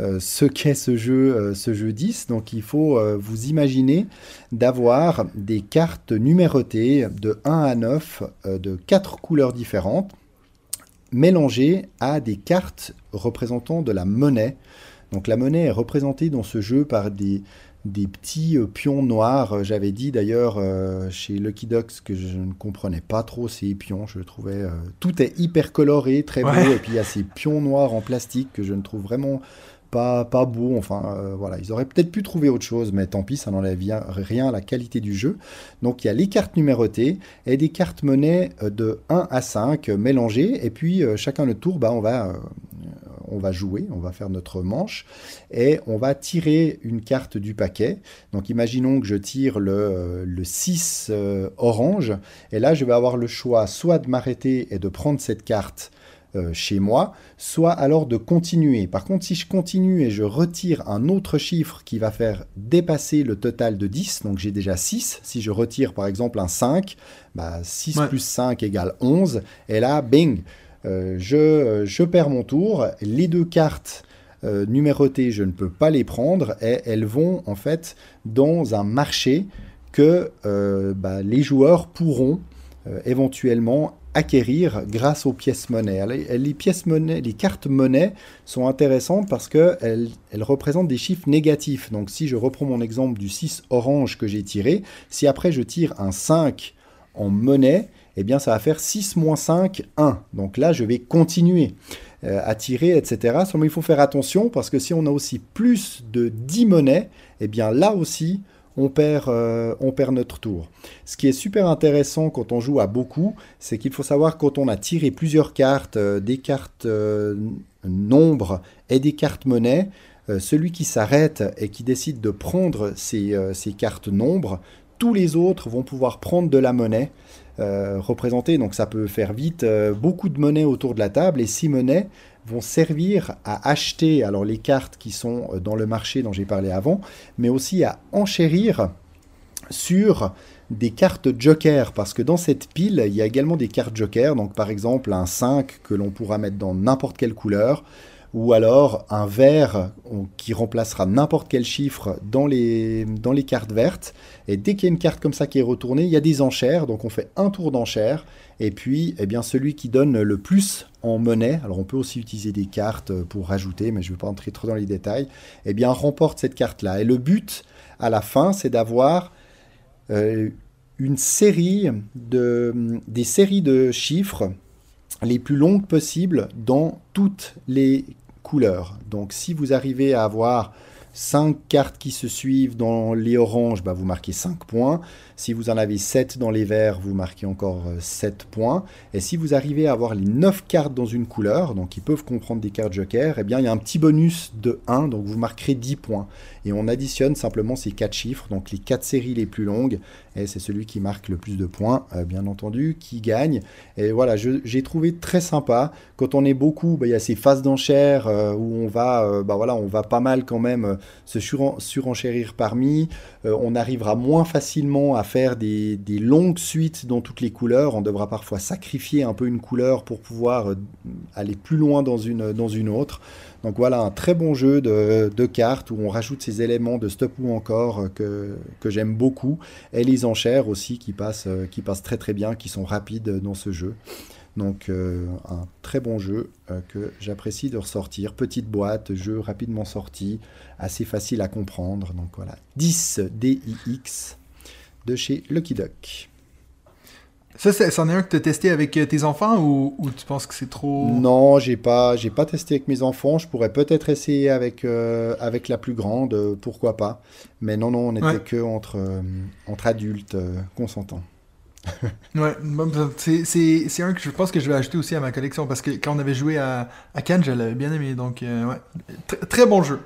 B: euh, ce qu'est ce jeu, euh, ce jeu 10. Donc il faut vous imaginer d'avoir des cartes numérotées de 1 à 9 euh, de 4 couleurs différentes mélangées à des cartes représentant de la monnaie. Donc la monnaie est représentée dans ce jeu par des, des petits euh, pions noirs. J'avais dit d'ailleurs euh, chez Lucky Ducks que je ne comprenais pas trop ces pions. Je trouvais euh, tout est hyper coloré, très beau,
A: Ouais.
B: et puis il y a ces pions noirs en plastique que je ne trouve vraiment pas, pas beau. Enfin, euh, voilà, ils auraient peut-être pu trouver autre chose, mais tant pis, ça n'enlève rien- à la qualité du jeu. Donc il y a les cartes numérotées et des cartes monnaie euh, de 1 à 5 euh, mélangées, et puis chacun le tour, bah, on va on va jouer, on va faire notre manche et on va tirer une carte du paquet. Donc imaginons que je tire le, le 6 euh, orange et là je vais avoir le choix soit de m'arrêter et de prendre cette carte euh, chez moi, soit alors de continuer. Par contre, si je continue et je retire un autre chiffre qui va faire dépasser le total de 10, donc j'ai déjà 6, si je retire par exemple un 5, bah 6
A: Ouais.
B: plus 5 égale 11, et là, bing, euh, je, je perds mon tour. Les deux cartes euh, numérotées, je ne peux pas les prendre et elles vont en fait dans un marché que euh, bah, les joueurs pourront euh, éventuellement acquérir grâce aux pièces monnaie. Les pièces monnaie, les cartes monnaie sont intéressantes parce qu'elles elles représentent des chiffres négatifs. Donc si je reprends mon exemple du 6 orange que j'ai tiré, si après je tire un 5 en monnaie, eh bien ça va faire 6 moins 5, 1. Donc là, je vais continuer euh, à tirer, etc. Seulement, il faut faire attention parce que si on a aussi plus de 10 monnaies, eh bien là aussi, on perd, euh, on perd notre tour. Ce qui est super intéressant quand on joue à beaucoup, c'est qu'il faut savoir quand on a tiré plusieurs cartes, euh, des cartes nombre et des cartes monnaie, celui qui s'arrête et qui décide de prendre ces, cartes nombres, tous les autres vont pouvoir prendre de la monnaie euh. Donc ça peut faire vite euh, beaucoup de monnaie autour de la table et ces monnaies vont servir à acheter alors les cartes qui sont euh, dans le marché dont j'ai parlé avant, mais aussi à enchérir sur des cartes joker, parce que dans cette pile, il y a également des cartes joker, donc par exemple un 5 que l'on pourra mettre dans n'importe quelle couleur, ou alors un vert qui remplacera n'importe quel chiffre dans les, dans les cartes vertes. Et dès qu'il y a une carte comme ça qui est retournée, il y a des enchères, donc on fait un tour d'enchères, et puis eh bien, celui qui donne le plus en monnaie, alors on peut aussi utiliser des cartes pour rajouter, mais je ne vais pas entrer trop dans les détails, eh bien remporte cette carte-là. Et le but, à la fin, c'est d'avoir... Euh, une série de, des séries de chiffres les plus longues possibles dans toutes les Donc si vous arrivez à avoir 5 cartes qui se suivent dans les oranges, bah, vous marquez 5 points. Si vous en avez 7 dans les verts, vous marquez encore 7 euh, points. Et si vous arrivez à avoir les 9 cartes dans une couleur, donc qui peuvent comprendre des cartes joker, eh bien il y a un petit bonus de 1, donc vous marquerez 10 points. Et on additionne simplement ces 4 chiffres, donc les 4 séries les plus longues, et c'est celui qui marque le plus de points, euh, bien entendu, qui gagne. Et voilà, j'ai trouvé très sympa. Quand on est beaucoup, bah, il y a ces phases d'enchères euh, où on va, bah, on va pas mal quand même se surenchérir parmi. On arrivera moins facilement à faire des, longues suites dans toutes les couleurs. On devra parfois sacrifier un peu une couleur pour pouvoir euh, aller plus loin dans une, dans une autre. Donc voilà, un très bon jeu de, cartes où on rajoute ces éléments de stop ou encore que, que j'aime beaucoup. Et les enchères aussi qui passent, euh, qui passent très très bien, qui sont rapides dans ce jeu. Donc euh, un très bon jeu que j'apprécie de ressortir. Petite boîte, jeu rapidement sorti, assez facile à comprendre. Donc voilà, 10 DIX de chez Lucky Duck.
A: Ça, c'en est un que tu as testé avec euh, tes enfants ou, tu penses que c'est trop?
B: Non, j'ai pas, j'ai pas testé avec mes enfants. Je pourrais peut-être essayer avec, euh, avec la plus grande, euh, pourquoi pas. Mais non, non, on n'était que entre, entre adultes consentants.
A: Ouais, c'est un que je pense que je vais ajouter aussi à ma collection parce que quand on avait joué à, à Cannes, je l'avais bien aimé. Donc, ouais, très bon jeu.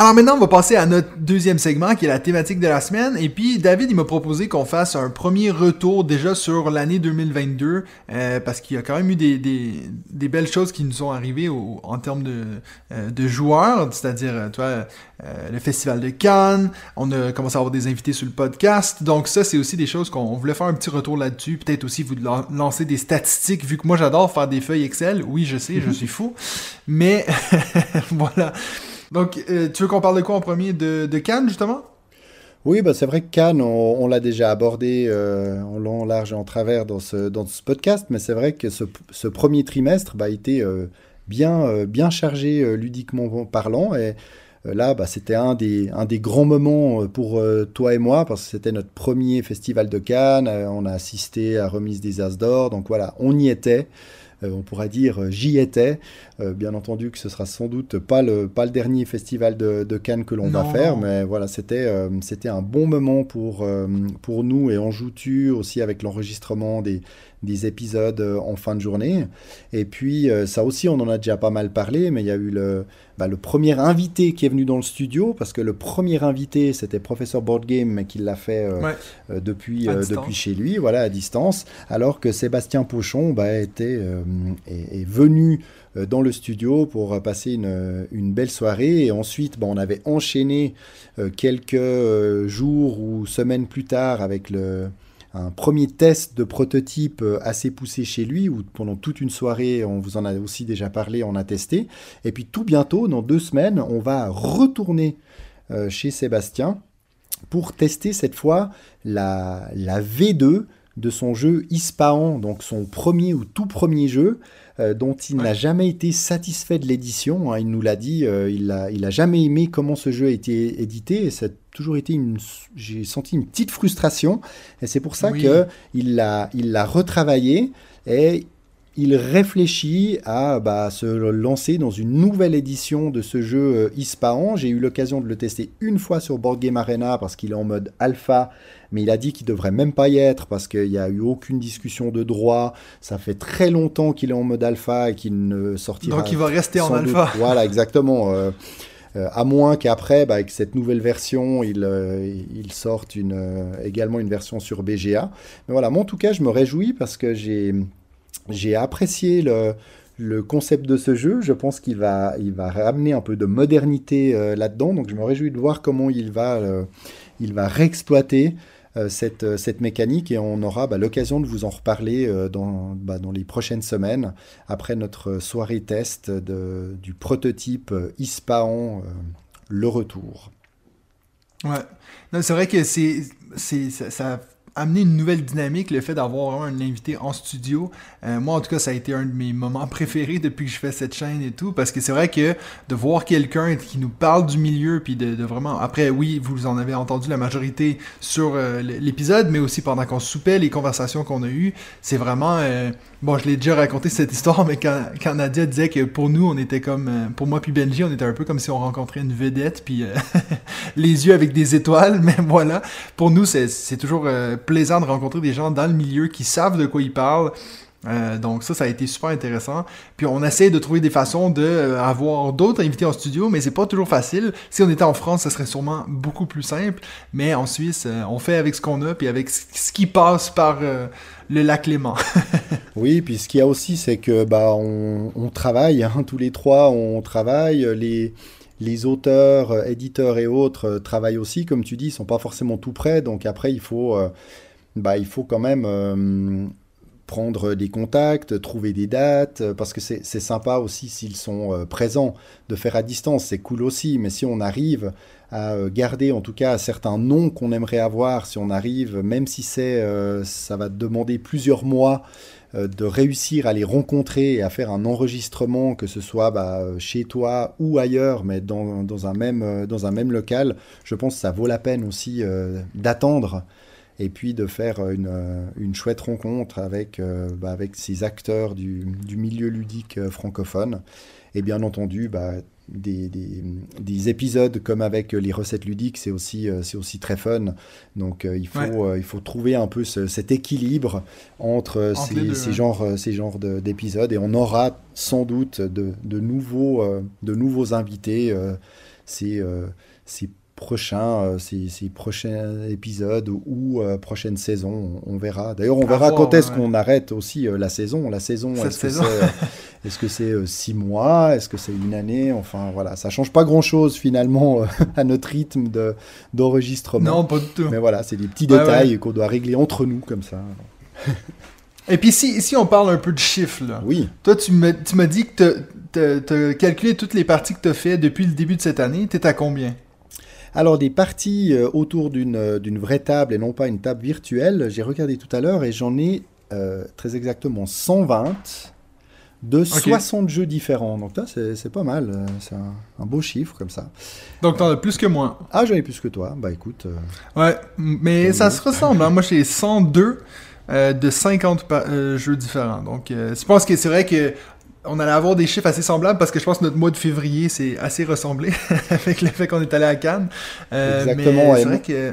A: Alors maintenant, on va passer à notre deuxième segment qui est la thématique de la semaine. Et puis David, il m'a proposé qu'on fasse un premier retour déjà sur l'année 2022 euh, parce qu'il y a quand même eu des, des, belles choses qui nous sont arrivées en termes de, euh, de joueurs, c'est-à-dire, euh, toi, le Festival de Cannes, on a commencé à avoir des invités sur le podcast. Donc ça, c'est aussi des choses qu'on voulait faire un petit retour là-dessus. Peut-être aussi vous lancer des statistiques, vu que moi j'adore faire des feuilles Excel. Oui, je sais, je suis fou. Mais voilà. Donc, euh, tu veux qu'on parle de quoi en premier? De, Cannes, justement?
B: Oui, bah c'est vrai que Cannes, on, l'a déjà abordé euh, en long, large et en travers dans ce, podcast, mais c'est vrai que ce, premier trimestre bah, a été euh, bien, bien chargé ludiquement parlant. Et là, bah, c'était un des, un des grands moments pour toi et moi, parce que c'était notre premier festival de Cannes. on a assisté à remise des As d'Or, donc voilà, on y était. Euh, on pourra dire euh, j'y étais. Euh, bien entendu que ce sera sans doute pas le, pas le dernier festival de, Cannes que l'on va faire, mais voilà, c'était c'était un bon moment pour, pour nous et on joue-tu aussi avec l'enregistrement des, des épisodes en fin de journée. Et puis, ça aussi, on en a déjà pas mal parlé, mais il y a eu le, bah, le premier invité qui est venu dans le studio, parce que le premier invité, c'était Professeur Board Game, mais qui l'a fait depuis, depuis chez lui, voilà, à distance, alors que Sébastien Pochon bah, était est, venu euh, dans le studio pour passer une, une belle soirée. Et ensuite, bon, on avait enchaîné euh, quelques euh, jours ou semaines plus tard avec le, un premier test de prototype euh, assez poussé chez lui, où pendant toute une soirée, on vous en a aussi déjà parlé, on a testé. Et puis tout bientôt, dans deux semaines, on va retourner euh, chez Sébastien pour tester cette fois la, la V2 de son jeu Ispahan, donc son premier ou tout premier jeu, euh, dont il n'a jamais été satisfait de l'édition. hein. il nous l'a dit, euh, il n'a il a jamais aimé comment ce jeu a été édité, et ça a toujours été une... J'ai senti une petite frustration, et c'est pour ça
A: Oui.
B: que il l'a il l'a retravaillé, et il réfléchit à bah, se lancer dans une nouvelle édition de ce jeu euh, Ispahan. J'ai eu l'occasion de le tester une fois sur Board Game Arena parce qu'il est en mode alpha, mais il a dit qu'il devrait même pas y être parce qu'il n'y a eu aucune discussion de droit. Ça fait très longtemps qu'il est en mode alpha et qu'il ne sortira.
A: Donc, il va rester en
B: doute-
A: alpha.
B: Voilà, exactement. euh, euh, à moins qu'après, bah, avec cette nouvelle version, il, euh, il sorte une, également une version sur BGA. Mais voilà, moi en tout cas, je me réjouis parce que j'ai j'ai apprécié le, le concept de ce jeu. Je pense qu'il va, il va ramener un peu de modernité euh, là-dedans. Donc je me réjouis de voir comment il va, euh, il va réexploiter cette, euh, cette mécanique et on aura bah, l'occasion de vous en reparler euh, dans, bah, dans les prochaines semaines après notre soirée test de, du prototype euh, Ispahan, euh, le retour.
A: Ouais. C'est vrai que c'est, ça a amené une nouvelle dynamique, le fait d'avoir un invité en studio. Euh, moi, en tout cas, ça a été un de mes moments préférés depuis que je fais cette chaîne et tout, parce que c'est vrai que de voir quelqu'un qui nous parle du milieu, puis de, de vraiment... Après, oui, vous en avez entendu la majorité sur euh, l'épisode, mais aussi pendant qu'on soupait, les conversations qu'on a eues, c'est vraiment... euh, Bon, je l'ai déjà raconté cette histoire, mais quand, quand Nadia disait que pour nous, on était comme... euh, pour moi puis Benji, on était un peu comme si on rencontrait une vedette, puis... euh, les yeux avec des étoiles, mais voilà. Pour nous, c'est toujours plaisant de rencontrer des gens dans le milieu qui savent de quoi ils parlent. Euh, donc ça, ça a été super intéressant. Puis on essaie de trouver des façons de euh, d'autres invités en studio, mais c'est pas toujours facile. Si on était en France, ça serait sûrement beaucoup plus simple. Mais en Suisse, euh, on fait avec ce qu'on a, puis avec ce ce qui passe par le lac Léman.
B: Oui, puis ce qu'il y a aussi, c'est que bah on, on travaille, hein, tous les trois, on travaille. Les, les auteurs, euh, éditeurs et autres euh, travaillent aussi, comme tu dis, ils sont pas forcément tout prêts. Donc après, il faut, euh, bah, il faut quand même prendre des contacts, trouver des dates, parce que c'est sympa aussi s'ils sont présents. De faire à distance, c'est cool aussi. Mais si on arrive à garder en tout cas certains noms qu'on aimerait avoir, si on arrive, même si c'est, ça va demander plusieurs mois de réussir à les rencontrer et à faire un enregistrement, que ce soit bah, euh, chez toi ou ailleurs, mais dans, un même, euh, dans un même local, je pense que ça vaut la peine aussi euh, d'attendre et puis de faire euh, une, euh, une chouette rencontre avec, euh, bah, avec ces acteurs du, du milieu ludique euh, francophone. Et bien entendu, bah, des, des, des épisodes comme avec euh, les recettes ludiques, c'est aussi, euh, c'est aussi très fun. Donc euh, il, faut,
A: Ouais.
B: euh, il faut trouver un peu ce- cet équilibre entre, euh, ces,
A: deux,
B: ces
A: ouais.
B: genres, ces genres de- d'épisodes. Et on aura sans doute de, de, nouveaux, de nouveaux invités euh, ces, ces prochains, euh, ces, prochains épisodes ou euh, prochaines saisons. On, verra. D'ailleurs, on verra quand est-ce
A: ouais.
B: qu'on arrête aussi euh, la saison. La saison, est-ce que
A: saison.
B: c'est est-ce que c'est euh, six mois? Est-ce que c'est une année? Enfin, voilà, ça change pas grand-chose finalement à notre rythme de- d'enregistrement.
A: non, pas du tout.
B: Mais voilà, c'est des petits détails qu'on doit régler entre nous comme ça.
A: Et puis si, si on parle un peu de chiffres, là.
B: Oui.
A: Toi, tu m'as tu m'as dit que tu as calculé toutes les parties que tu as fait depuis le début de cette année. Tu à combien?
B: Alors, des parties euh, autour d'une euh, d'une vraie table et non pas une table virtuelle, j'ai regardé tout à l'heure et j'en ai euh, très exactement 120 de 60 jeux différents. Donc c'est c'est pas mal. C'est un, un beau chiffre comme ça.
A: Donc, t'en as plus que moi.
B: Ah, j'en ai plus que toi. Bah écoute, euh,
A: Ouais, mais ça se ressemble. hein. Moi, j'ai 102 euh, de 50 pa- euh, jeux différents. Donc, je pense que c'est vrai que on allait avoir des chiffres assez semblables parce que je pense que notre mois de février, c'est assez ressemblé avec le fait qu'on est allé à Cannes. Euh,
B: Exactement,
A: Mais
B: et
A: c'est
B: moi-
A: vrai que...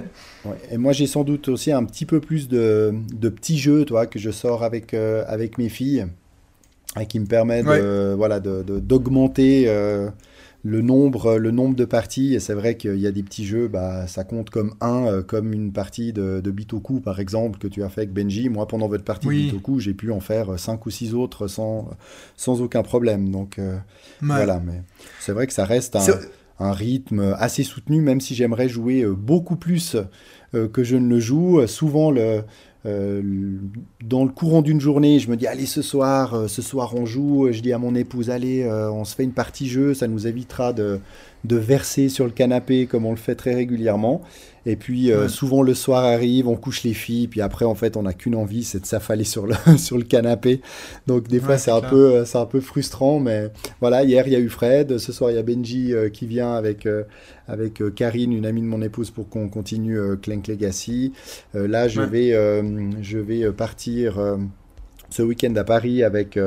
B: ouais. Et moi, j'ai sans doute aussi un petit peu plus de, de petits jeux, toi, que je sors avec, euh, avec mes filles et qui me permet de, voilà, de- de- d'augmenter euh, le, nombre, le nombre de parties. Et c'est vrai qu'il y a des petits jeux, bah, ça compte comme un, euh, comme une partie de, de Bitoku, par exemple, que tu as fait avec Benji. Moi, pendant votre partie
A: Oui.
B: de Bitoku, j'ai pu en faire euh, cinq ou six autres sans, sans aucun problème. Donc, euh,
A: Ouais.
B: voilà, mais c'est vrai que ça reste un, un rythme assez soutenu, même si j'aimerais jouer euh, beaucoup plus euh, que je ne le joue. Euh, Souvent, le, euh, dans le courant d'une journée, je me dis allez ce soir, euh, ce soir on joue. Je dis à mon épouse allez, euh, on se fait une partie jeu, ça nous évitera de, de verser sur le canapé comme on le fait très régulièrement. Et puis euh,
A: Ouais.
B: souvent le soir arrive, on couche les filles, puis après en fait on n'a qu'une envie, c'est de s'affaler sur le, sur le canapé. Donc des fois
A: Ouais,
B: c'est un peu euh, c'est un peu frustrant, mais voilà hier il y a eu Fred, ce soir il y a Benji euh, qui vient avec euh, avec Karine, une amie de mon épouse, pour qu'on continue Clank Legacy. Là je
A: Ouais.
B: vais je vais partir. ce week-end à Paris avec,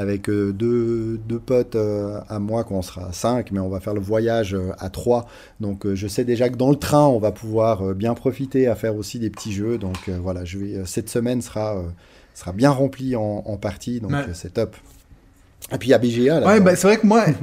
B: avec euh, deux, deux potes euh, à moi, qu'on sera cinq, mais on va faire le voyage euh, à trois. Donc je sais déjà que dans le train, on va pouvoir bien profiter à faire aussi des petits jeux. Donc voilà, je vais, cette semaine sera, sera bien remplie en, en partie, donc
A: Ouais.
B: c'est top. Et puis il y a BGA là.
A: Ouais, ben c'est vrai que moi.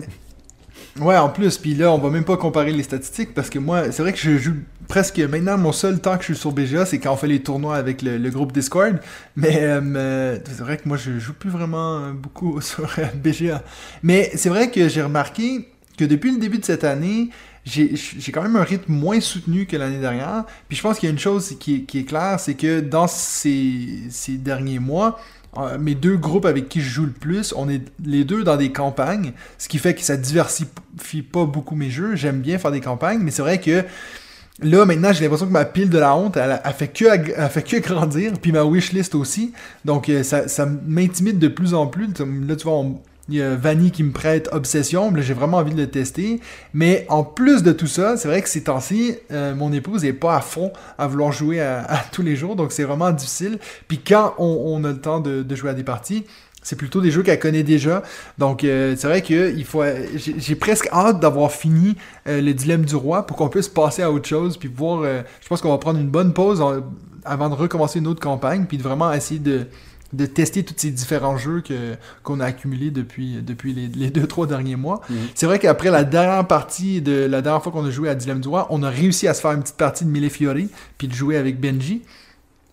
A: Ouais, en plus, puis là, on va même pas comparer les statistiques parce que moi, c'est vrai que je joue presque maintenant mon seul temps que je suis sur BGA, c'est quand on fait les tournois avec le, groupe Discord. Mais euh, euh, c'est vrai que moi, je joue plus vraiment beaucoup sur euh, BGA. Mais c'est vrai que j'ai remarqué que depuis le début de cette année, j'ai quand même un rythme moins soutenu que l'année dernière. Puis je pense qu'il y a une chose qui est, claire, c'est que dans ces, derniers mois, mes deux groupes avec qui je joue le plus, on est les deux dans des campagnes, ce qui fait que ça diversifie pas beaucoup mes jeux. J'aime bien faire des campagnes, mais c'est vrai que là, maintenant, j'ai l'impression que ma pile de la honte, elle, elle fait que grandir, puis ma wishlist aussi. Donc, euh, ça, ça m'intimide de plus en plus. Là, tu vois, on- il y a Vanny qui me prête Obsession, là, j'ai vraiment envie de le tester. Mais en plus de tout ça, c'est vrai que ces temps-ci, euh, mon épouse est pas à fond à vouloir jouer à, tous les jours, donc c'est vraiment difficile. Puis quand on, on a le temps de, jouer à des parties, c'est plutôt des jeux qu'elle connaît déjà. Donc euh, c'est vrai que faut, j'ai presque hâte d'avoir fini euh, le dilemme du roi pour qu'on puisse passer à autre chose, puis pouvoir. euh, je pense qu'on va prendre une bonne pause avant de recommencer une autre campagne, puis de vraiment essayer de de tester tous ces différents jeux que qu'on a accumulés depuis depuis les, les deux trois derniers mois.
B: Mhm.
A: C'est vrai qu'après la dernière partie de la dernière fois qu'on a joué à Dilemme du Roi, on a réussi à se faire une petite partie de Millefiori puis de jouer avec Benji.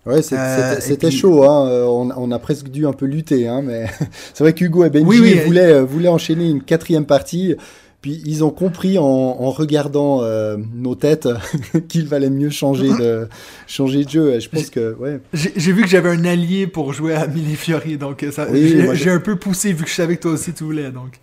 B: Ouais,
A: Euh,
B: c'était
A: puis-
B: chaud, hein. euh, on, on a presque dû un peu lutter, hein, mais c'est vrai qu'Hugo et Benji
A: Oui, oui,
B: voulaient, euh, voulaient enchaîner une quatrième partie, puis ils ont compris en, en regardant euh, nos têtes qu'il valait mieux changer de, changer de jeu. Je pense que, ouais,
A: J'ai vu que j'avais un allié pour jouer à Millefiori, donc euh, ça-
B: Oui,
A: j'ai un peu poussé vu que je savais que toi aussi tu voulais. Donc.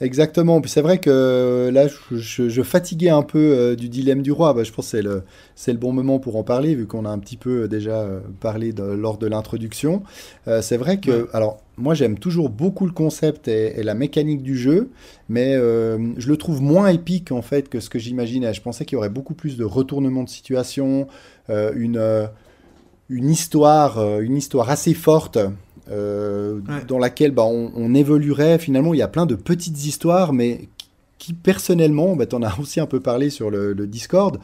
B: Exactement. Puis c'est vrai que euh, là, je, je- je fatiguais un peu euh, du dilemme du roi. Bah, je pense que c'est le, c'est le bon moment pour en parler, vu qu'on a un petit peu déjà parlé de- lors de l'introduction. Euh, c'est vrai que,
A: Ouais.
B: alors, moi j'aime toujours beaucoup le concept et, et la mécanique du jeu, mais euh, je le trouve moins épique en fait que ce que j'imaginais. Je pensais qu'il y aurait beaucoup plus de retournements de situation, euh, une, euh, une histoire, une histoire assez forte. euh,
A: Ouais.
B: dans laquelle bah, on, on évoluerait finalement il y a plein de petites histoires mais qui personnellement bah, tu en as aussi un peu parlé sur le, le Discord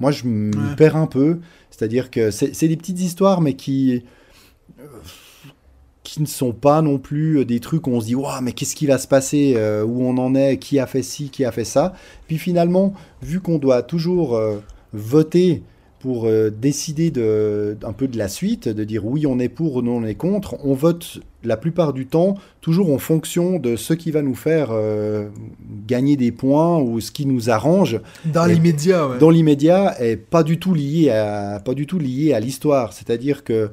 B: moi je me
A: Ouais.
B: perds un peu c'est à dire que c'est des petites histoires mais qui qui ne sont pas non plus des trucs où on se dit waouh mais qu'est-ce qui va se passer euh, où on en est qui a fait ci qui a fait ça puis finalement vu qu'on doit toujours euh, voter pour euh, décider de, un peu de la suite, de dire oui on est pour ou non on est contre, on vote la plupart du temps toujours en fonction de ce qui va nous faire euh, gagner des points ou ce qui nous arrange
A: Dans
B: Et
A: l'immédiat, ouais.
B: dans l'immédiat est pas du tout lié à pas du tout lié à l'histoire. C'est-à-dire que euh,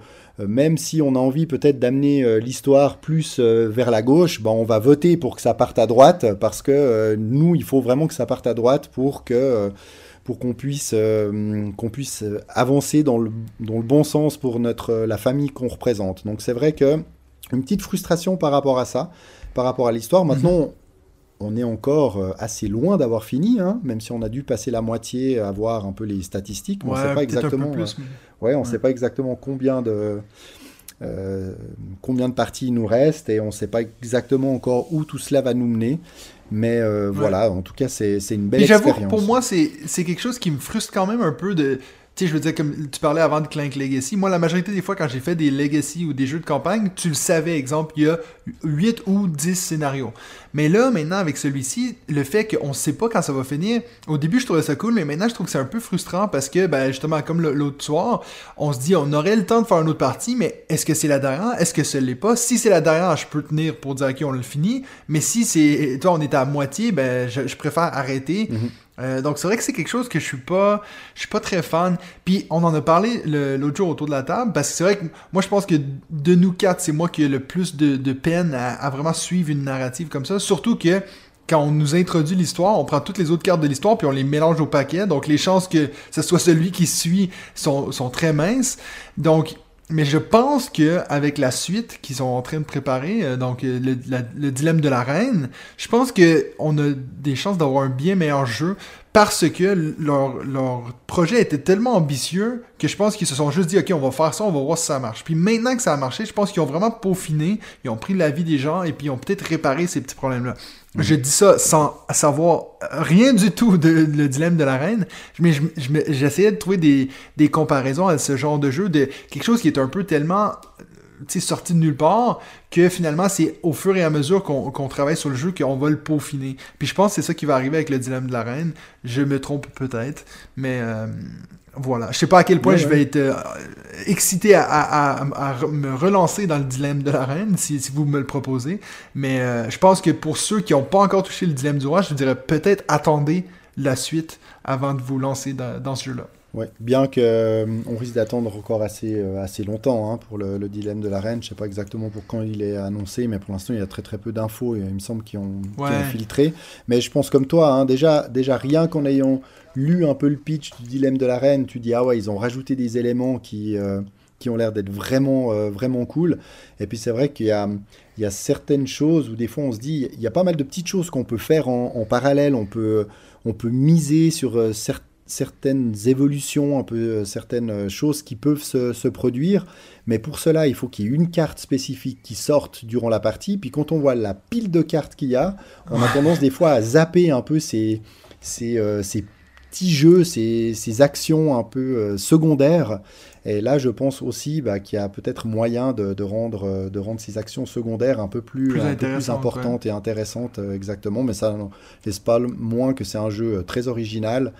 B: même si on a envie peut-être d'amener euh, l'histoire plus euh, vers la gauche, ben, on va voter pour que ça parte à droite parce que euh, nous il faut vraiment que ça parte à droite pour que euh, pour qu'on puisse euh, qu'on puisse euh, avancer dans le, dans le bon sens pour notre euh, la famille qu'on représente. Donc c'est vrai que une petite frustration par rapport à ça, par rapport à l'histoire. Maintenant, on est encore euh, assez loin d'avoir fini, hein, même si on a dû passer la moitié à voir un peu les statistiques. mais on
A: Ouais,
B: sait pas exactement.
A: plus, mais-
B: euh, ouais, on
A: ouais.
B: sait pas exactement combien de euh, combien de parties il nous reste et on sait pas exactement encore où tout cela va nous mener. Mais euh, voilà, en tout cas, c'est une belle
A: j'avoue,
B: expérience.
A: pour moi, c'est c'est quelque chose qui me frustre quand même un peu de. Tu sais, je veux dire, comme tu parlais avant de Clank Legacy, moi, la majorité des fois, quand j'ai fait des Legacy ou des jeux de campagne, tu le savais, exemple, il y a 8 ou 10 scénarios. Mais là, maintenant, avec celui-ci, le fait qu'on ne sait pas quand ça va finir, au début, je trouvais ça cool, mais maintenant, je trouve que c'est un peu frustrant parce que, ben, justement, comme l'autre soir, on se dit, on aurait le temps de faire une autre partie, mais est-ce que c'est la dernière? Est-ce que ce l'est pas? Si c'est la dernière, je peux tenir pour dire, OK, on le finit. Mais si c'est, toi, on est à moitié, ben, je, préfère arrêter.
B: Mhm.
A: Euh, donc c'est vrai que c'est quelque chose que je suis pas je suis pas très fan. Puis on en a parlé l'autre jour autour de la table parce que c'est vrai que moi je pense que de nous quatre c'est moi qui ai le plus de, de peine à, à vraiment suivre une narrative comme ça. Surtout que quand on nous introduit l'histoire, on prend toutes les autres cartes de l'histoire puis on les mélange au paquet. Donc les chances que ce soit celui qui suit sont, sont très minces. Donc mais je pense que avec la suite qu'ils sont en train de préparer, euh, donc euh, le, dilemme de la reine, je pense que on a des chances d'avoir un bien meilleur jeu parce que leur, leur projet était tellement ambitieux que je pense qu'ils se sont juste dit ok on va faire ça, on va voir si ça marche. Puis maintenant que ça a marché, je pense qu'ils ont vraiment peaufiné, ils ont pris l'avis des gens et puis ils ont peut-être réparé ces petits problèmes-là. Je dis ça sans savoir rien du tout de le dilemme de la reine, mais je- je j'essayais de trouver des, des comparaisons à ce genre de jeu, de quelque chose qui est un peu tellement sorti de nulle part que finalement c'est au fur et à mesure qu'on travaille sur le jeu qu'on va le peaufiner. Puis je pense que c'est ça qui va arriver avec le dilemme de la reine. Je me trompe peut-être, mais euh, voilà. Je sais pas à quel point
B: Ouais,
A: je
B: ouais.
A: vais être euh, excité à, à- à- à re- me relancer dans le dilemme de la reine si, si vous me le proposez. Mais euh, je pense que pour ceux qui n'ont pas encore touché le dilemme du roi, je dirais peut-être attendez la suite avant de vous lancer dans, dans ce jeu-là.
B: Ouais, bien que euh, on risque d'attendre encore assez, euh, assez longtemps hein, pour le, le dilemme de la reine. Je sais pas exactement pour quand il est annoncé, mais pour l'instant il y a très très peu d'infos. Il me semble qui ont, qui
A: Ouais.
B: ont filtré. Mais je pense comme toi, hein, déjà, déjà rien qu'en ayant lu un peu le pitch du dilemme de la reine, tu dis ah ouais ils ont rajouté des éléments qui euh, qui ont l'air d'être vraiment euh, vraiment cool. Et puis c'est vrai qu'il y a il y a certaines choses où des fois on se dit il y a pas mal de petites choses qu'on peut faire en, en parallèle. On peut on peut miser sur euh, cer- certaines évolutions, un peu euh, certaines euh, choses qui peuvent se, se produire. Mais pour cela, il faut qu'il y ait une carte spécifique qui sorte durant la partie. Puis quand on voit la pile de cartes qu'il y a, on a tendance des fois à zapper un peu ces, ces, euh, ces petits jeux, ces, ces actions un peu euh, secondaires. Et là, je pense aussi bah, qu'il y a peut-être moyen de, de rendre, de rendre ces actions secondaires un peu plus,
A: Plus
B: un peu plus
A: intéressantes,
B: importantes et intéressantes, exactement. Mais ça n'en laisse pas moins que c'est un jeu très original,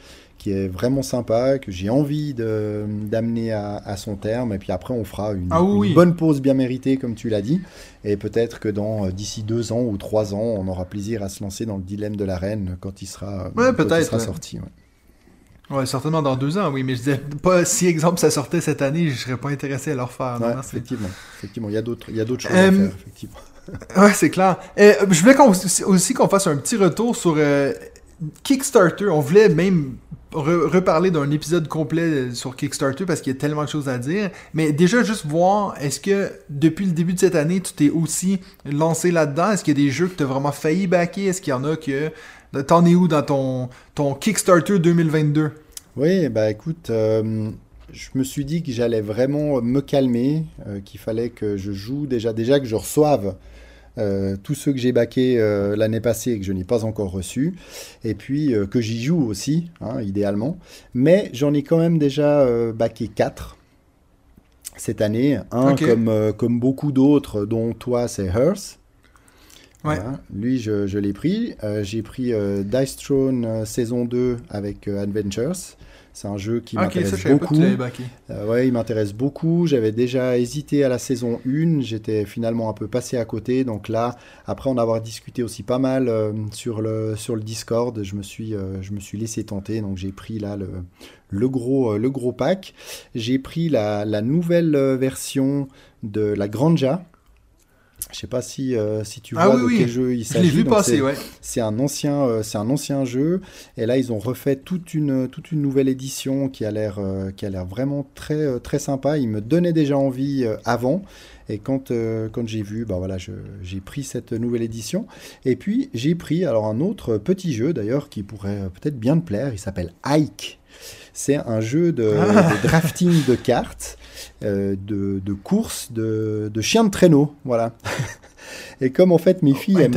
B: qui est vraiment sympa, que j'ai envie d'amener à, à son terme. Et puis après, on fera une,
A: Ah oui,
B: une
A: oui.
B: bonne pause bien méritée, comme tu l'as dit. Et peut-être que dans euh, d'ici deux ans ou trois ans, on aura plaisir à se lancer dans le dilemme de la reine quand il sera,
A: Ouais,
B: quand il
A: peut-être,
B: sera
A: ouais.
B: sorti. ouais.
A: Ouais, certainement dans deux ans, oui, mais je disais pas si exemple ça sortait cette année, je serais pas intéressé à le refaire. non,
B: effectivement, effectivement, il y a d'autres, il y a d'autres choses
A: Euh,
B: à faire, effectivement.
A: Ouais, c'est clair. Euh, je voulais aussi qu'on fasse un petit retour sur euh, Kickstarter. On voulait même re- reparler d'un épisode complet sur Kickstarter parce qu'il y a tellement de choses à dire. Mais déjà, juste voir, est-ce que depuis le début de cette année, tu t'es aussi lancé là-dedans? Est-ce qu'il y a des jeux que tu as vraiment failli backer? Est-ce qu'il y en a que... T'en es où dans ton, ton Kickstarter 2022?
B: Oui, bah écoute, euh, je me suis dit que j'allais vraiment me calmer, euh, qu'il fallait que je joue déjà, déjà que je reçoive euh, tous ceux que j'ai baqués euh, l'année passée et que je n'ai pas encore reçus, et puis euh, que j'y joue aussi, hein, idéalement. Mais j'en ai quand même déjà baqué 4 cette année, un comme, comme beaucoup d'autres, dont toi c'est Hearth.
A: Ouais.
B: Voilà. Lui, je, je l'ai pris. J'ai pris Dice Throne saison 2 avec Adventures. C'est un jeu qui
A: ça,
B: m'intéresse beaucoup. Euh, ouais, il m'intéresse beaucoup. J'avais déjà hésité à la saison 1. J'étais finalement un peu passé à côté. Donc là, après en avoir discuté aussi pas mal euh, sur, le, sur le Discord, je me suis, euh, je me suis laissé tenter. Donc j'ai pris là le, le, gros, le gros pack. J'ai pris la, la nouvelle version de la Granja. Je sais pas si, euh, si tu vois
A: Ah oui,
B: de
A: oui.
B: quel jeu il
A: Je l'ai
B: s'agit.
A: vu passer,
B: c'est-
A: ouais.
B: c'est un ancien, euh, c'est un ancien jeu, et là ils ont refait toute une, toute une nouvelle édition qui a l'air, euh, qui a l'air vraiment très, euh, très sympa. Il me donnait déjà envie avant, et quand, quand j'ai vu, bah voilà, j'ai pris cette nouvelle édition. Et puis j'ai pris alors un autre petit jeu d'ailleurs qui pourrait peut-être bien te plaire. Il s'appelle Hike. C'est un jeu de,
A: Ah.
B: de drafting de cartes, euh, de, de course, de, de chiens de traîneau, voilà. Et comme en fait mes filles aiment,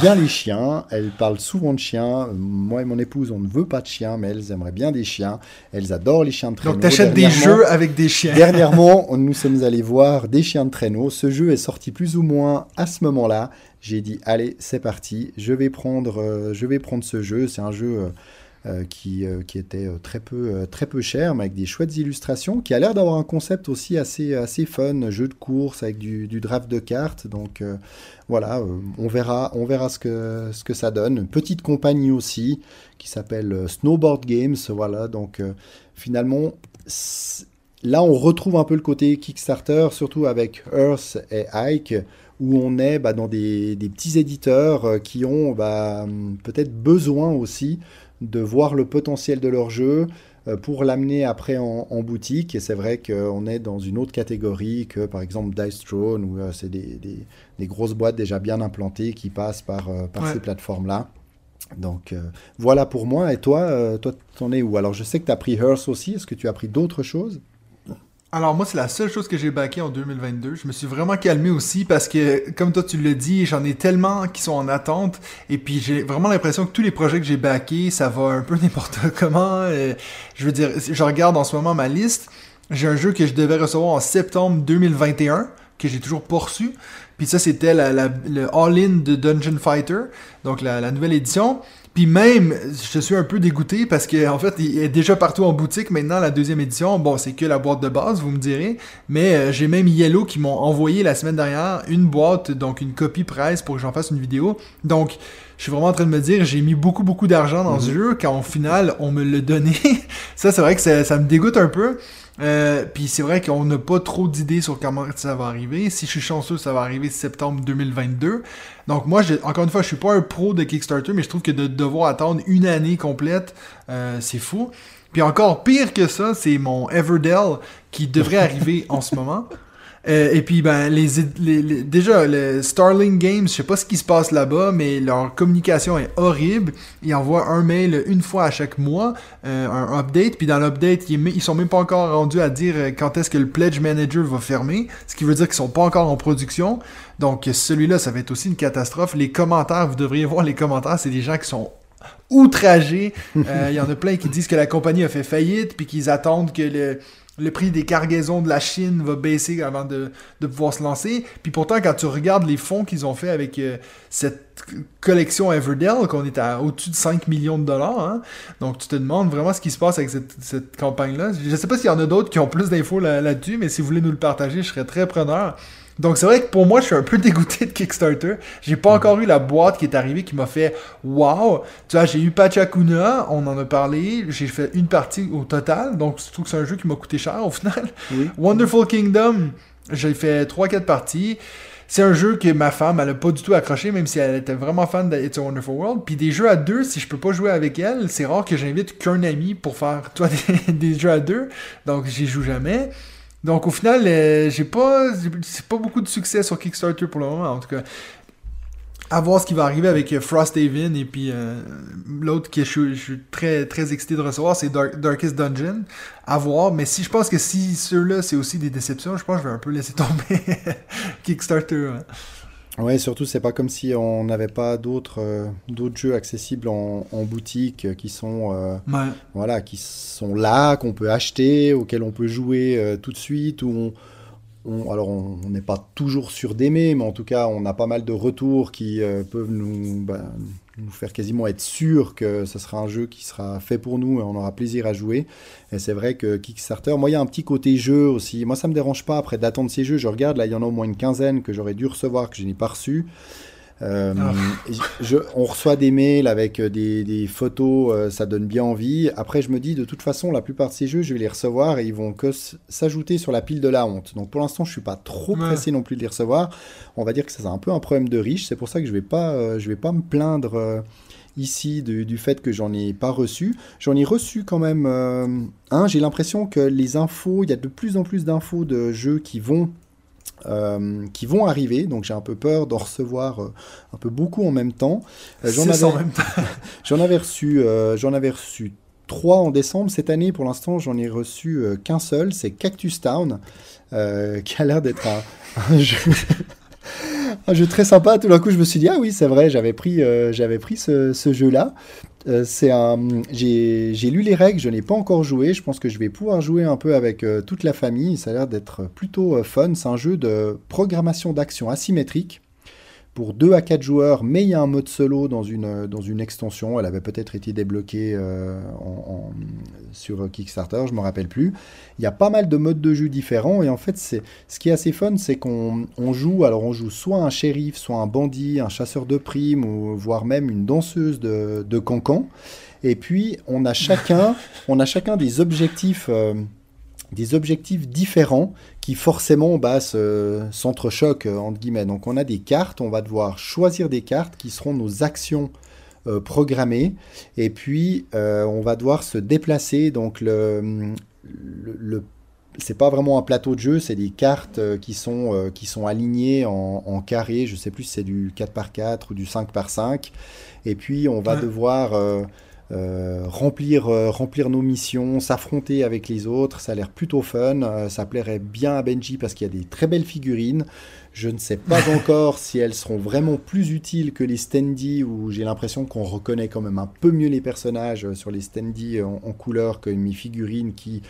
B: bien les chiens, elles parlent souvent de chiens. Moi et mon épouse, on ne veut pas de chiens, mais elles aimeraient bien des chiens. Elles adorent les chiens de traîneau.
A: Donc t'achètes des jeux avec des chiens.
B: Dernièrement, nous sommes allés voir des chiens de traîneau. Ce jeu est sorti plus ou moins à ce moment-là. J'ai dit allez, c'est parti. Je vais prendre, euh, je vais prendre ce jeu. C'est un jeu euh, qui, euh, qui était euh, très peu, euh, très peu cher, mais avec des chouettes illustrations, qui a l'air d'avoir un concept aussi assez, assez fun, jeu de course avec du, du draft de cartes. Donc euh, voilà, euh, on verra, on verra ce que, ce que ça donne. Une petite compagnie aussi qui s'appelle euh, Snowboard Games. Voilà, donc euh, finalement, là on retrouve un peu le côté Kickstarter, surtout avec Earth et Ike, où on est bah, dans des, petits éditeurs euh, qui ont bah, peut-être besoin aussi de voir le potentiel de leur jeu euh, pour l'amener après en, en boutique. Et c'est vrai qu'on est dans une autre catégorie que par exemple Dice Throne, où euh, c'est des, des- des grosses boîtes déjà bien implantées qui passent par, euh, par
A: Ouais.
B: ces plateformes-là. Donc euh, voilà pour moi. Et toi, euh, toi, t'en es où? Alors je sais que tu as pris Hearth aussi. Est-ce que tu as pris d'autres choses?
A: Alors moi, c'est la seule chose que j'ai backé en 2022. Je me suis vraiment calmé aussi parce que, comme toi tu l'as dit, j'en ai tellement qui sont en attente. Et puis j'ai vraiment l'impression que tous les projets que j'ai backés, ça va un peu n'importe comment. Euh, je veux dire, je regarde en ce moment ma liste. J'ai un jeu que je devais recevoir en septembre 2021, que j'ai toujours pas. Puis ça, c'était la- la- le All-In de Dungeon Fighter, donc la, la nouvelle édition. Puis même, je suis un peu dégoûté parce que en fait, il est déjà partout en boutique maintenant, la deuxième édition. Bon, c'est que la boîte de base, vous me direz. Mais euh, j'ai même Yellow qui m'ont envoyé la semaine dernière une boîte, donc une copie presse pour que j'en fasse une vidéo. Donc, je suis vraiment en train de me dire, j'ai mis beaucoup, beaucoup d'argent dans ce jeu quand au final, on me l'a donné. ça, c'est vrai que ça, ça me dégoûte un peu. Euh, puis c'est vrai qu'on n'a pas trop d'idées sur comment ça va arriver. Si je suis chanceux, ça va arriver septembre 2022. Donc moi, je- encore une fois, je suis pas un pro de Kickstarter, mais je trouve que de devoir attendre une année complète, euh, c'est fou. Puis encore pire que ça, c'est mon Everdell qui devrait arriver en ce moment. Euh, et puis, ben, les, les- les- déjà, le Starling Games, je sais pas ce qui se passe là-bas, mais leur communication est horrible. Ils envoient un mail une fois à chaque mois, euh, un update, puis dans l'update, ils, sont même pas encore rendus à dire euh, quand est-ce que le Pledge Manager va fermer, ce qui veut dire qu'ils sont pas encore en production. Donc, celui-là, ça va être aussi une catastrophe. Les commentaires, vous devriez voir les commentaires, c'est des gens qui sont outragés. Il y en a plein qui disent que la compagnie a fait faillite, puis qu'ils attendent que le, le prix des cargaisons de la Chine va baisser avant de, pouvoir se lancer. Puis pourtant, quand tu regardes les fonds qu'ils ont fait avec euh, cette collection Everdell, qu'on est à au-dessus de 5 millions de dollars, hein, donc tu te demandes vraiment ce qui se passe avec cette, campagne-là. Je sais pas s'il y en a d'autres qui ont plus d'infos là- là-dessus, mais si vous voulez nous le partager, je serais très preneur. Donc c'est vrai que pour moi, je suis un peu dégoûté de Kickstarter. J'ai pas encore eu la boîte qui est arrivée qui m'a fait wow. Tu vois, j'ai eu Pachacuna, on en a parlé, j'ai fait une partie au total, donc je trouve que c'est un jeu qui m'a coûté cher au final.
B: Oui.
A: Wonderful Kingdom, j'ai fait 3-4 parties. C'est un jeu que ma femme, elle a pas du tout accroché, même si elle était vraiment fan de It's a Wonderful World. Puis des jeux à deux, si je peux pas jouer avec elle, c'est rare que j'invite qu'un ami pour faire toi des, des jeux à deux. Donc j'y joue jamais. Donc au final, euh, j'ai pas, pas beaucoup de succès sur Kickstarter pour le moment, en tout cas. À voir ce qui va arriver avec euh, Frosthaven et puis euh, l'autre que je, suis- je suis très très excité de recevoir, c'est Dark- Darkest Dungeon. À voir, mais si je pense que si ceux-là c'est aussi des déceptions, je pense que je vais un peu laisser tomber Kickstarter. hein.
B: Ouais, surtout, c'est pas comme si on n'avait pas d'autres euh, d'autres jeux accessibles en, en boutique euh, qui sont euh,
A: Ouais.
B: voilà, qui sont là, qu'on peut acheter, auxquels on peut jouer tout de suite, où on, on- alors on n'est pas toujours sûr d'aimer, mais en tout cas, on a pas mal de retours qui peuvent nous, bah, nous faire quasiment être sûr que ce sera un jeu qui sera fait pour nous et on aura plaisir à jouer. Et c'est vrai que Kickstarter, moi, il y a un petit côté jeu aussi. Moi, ça me dérange pas après d'attendre ces jeux. Je regarde, là, il y en a au moins une quinzaine que j'aurais dû recevoir, que je n'ai pas reçu. Euh,
A: Ah.
B: je- on reçoit des mails avec des, des photos, euh, ça donne bien envie. Après, je me dis, de toute façon, la plupart de ces jeux, je vais les recevoir et ils vont que s'ajouter sur la pile de la honte. Donc pour l'instant, je suis pas trop
A: Ouais.
B: pressé non plus de les recevoir. On va dire que c'est un peu un problème de riche. C'est pour ça que je vais pas, euh, je vais pas me plaindre euh, ici du, du fait que j'en ai pas reçu. J'en ai reçu quand même euh, un. J'ai l'impression que les infos, il y a de plus en plus d'infos de jeux qui vont euh, qui vont arriver, donc j'ai un peu peur d'en recevoir euh, un peu beaucoup en même temps. Euh, J'en avais, j'en reçu, j'en avais reçu trois en décembre. Cette année, pour l'instant, j'en ai reçu qu'un seul. C'est Cactus Town, qui a l'air d'être un, un jeu. un jeu très sympa. Tout d'un coup, je me suis dit ah oui, c'est vrai, j'avais pris, euh, pris ce, jeu-là. Euh, un, j'ai, lu les règles, je n'ai pas encore joué. Je pense que je vais pouvoir jouer un peu avec euh, toute la famille. Ça a l'air d'être plutôt fun. C'est un jeu de programmation d'action asymétrique pour 2 à 4 joueurs, mais il y a un mode solo dans une, dans une extension. Elle avait peut-être été débloquée euh, en- en- sur Kickstarter, je ne me rappelle plus. Il y a pas mal de modes de jeu différents et en fait, c'est, ce qui est assez fun, c'est qu'on on joue, alors on joue soit un shérif, soit un bandit, un chasseur de primes, ou voire même une danseuse de, de cancan. Et puis, on a chacun, on a chacun des objectifs, euh, des objectifs différents qui forcément bah, se- s'entrechoquent, euh, entre guillemets. Donc, on a des cartes, on va devoir choisir des cartes qui seront nos actions euh, programmées. Et puis, euh, on va devoir se déplacer. Donc, le, le, le- c'est pas vraiment un plateau de jeu, c'est des cartes euh, qui sont, euh, qui sont alignées en, en carré. Je sais plus si c'est du 4 par 4 ou du 5 par 5 Et puis, on va
A: Ouais.
B: devoir euh, remplir, euh, remplir nos missions, s'affronter avec les autres. Ça a l'air plutôt fun. Euh, ça plairait bien à Benji parce qu'il y a des très belles figurines. Je ne sais pas encore si elles seront vraiment plus utiles que les standees où j'ai l'impression qu'on reconnaît quand même un peu mieux les personnages sur les standees en, en couleur que mes figurines qui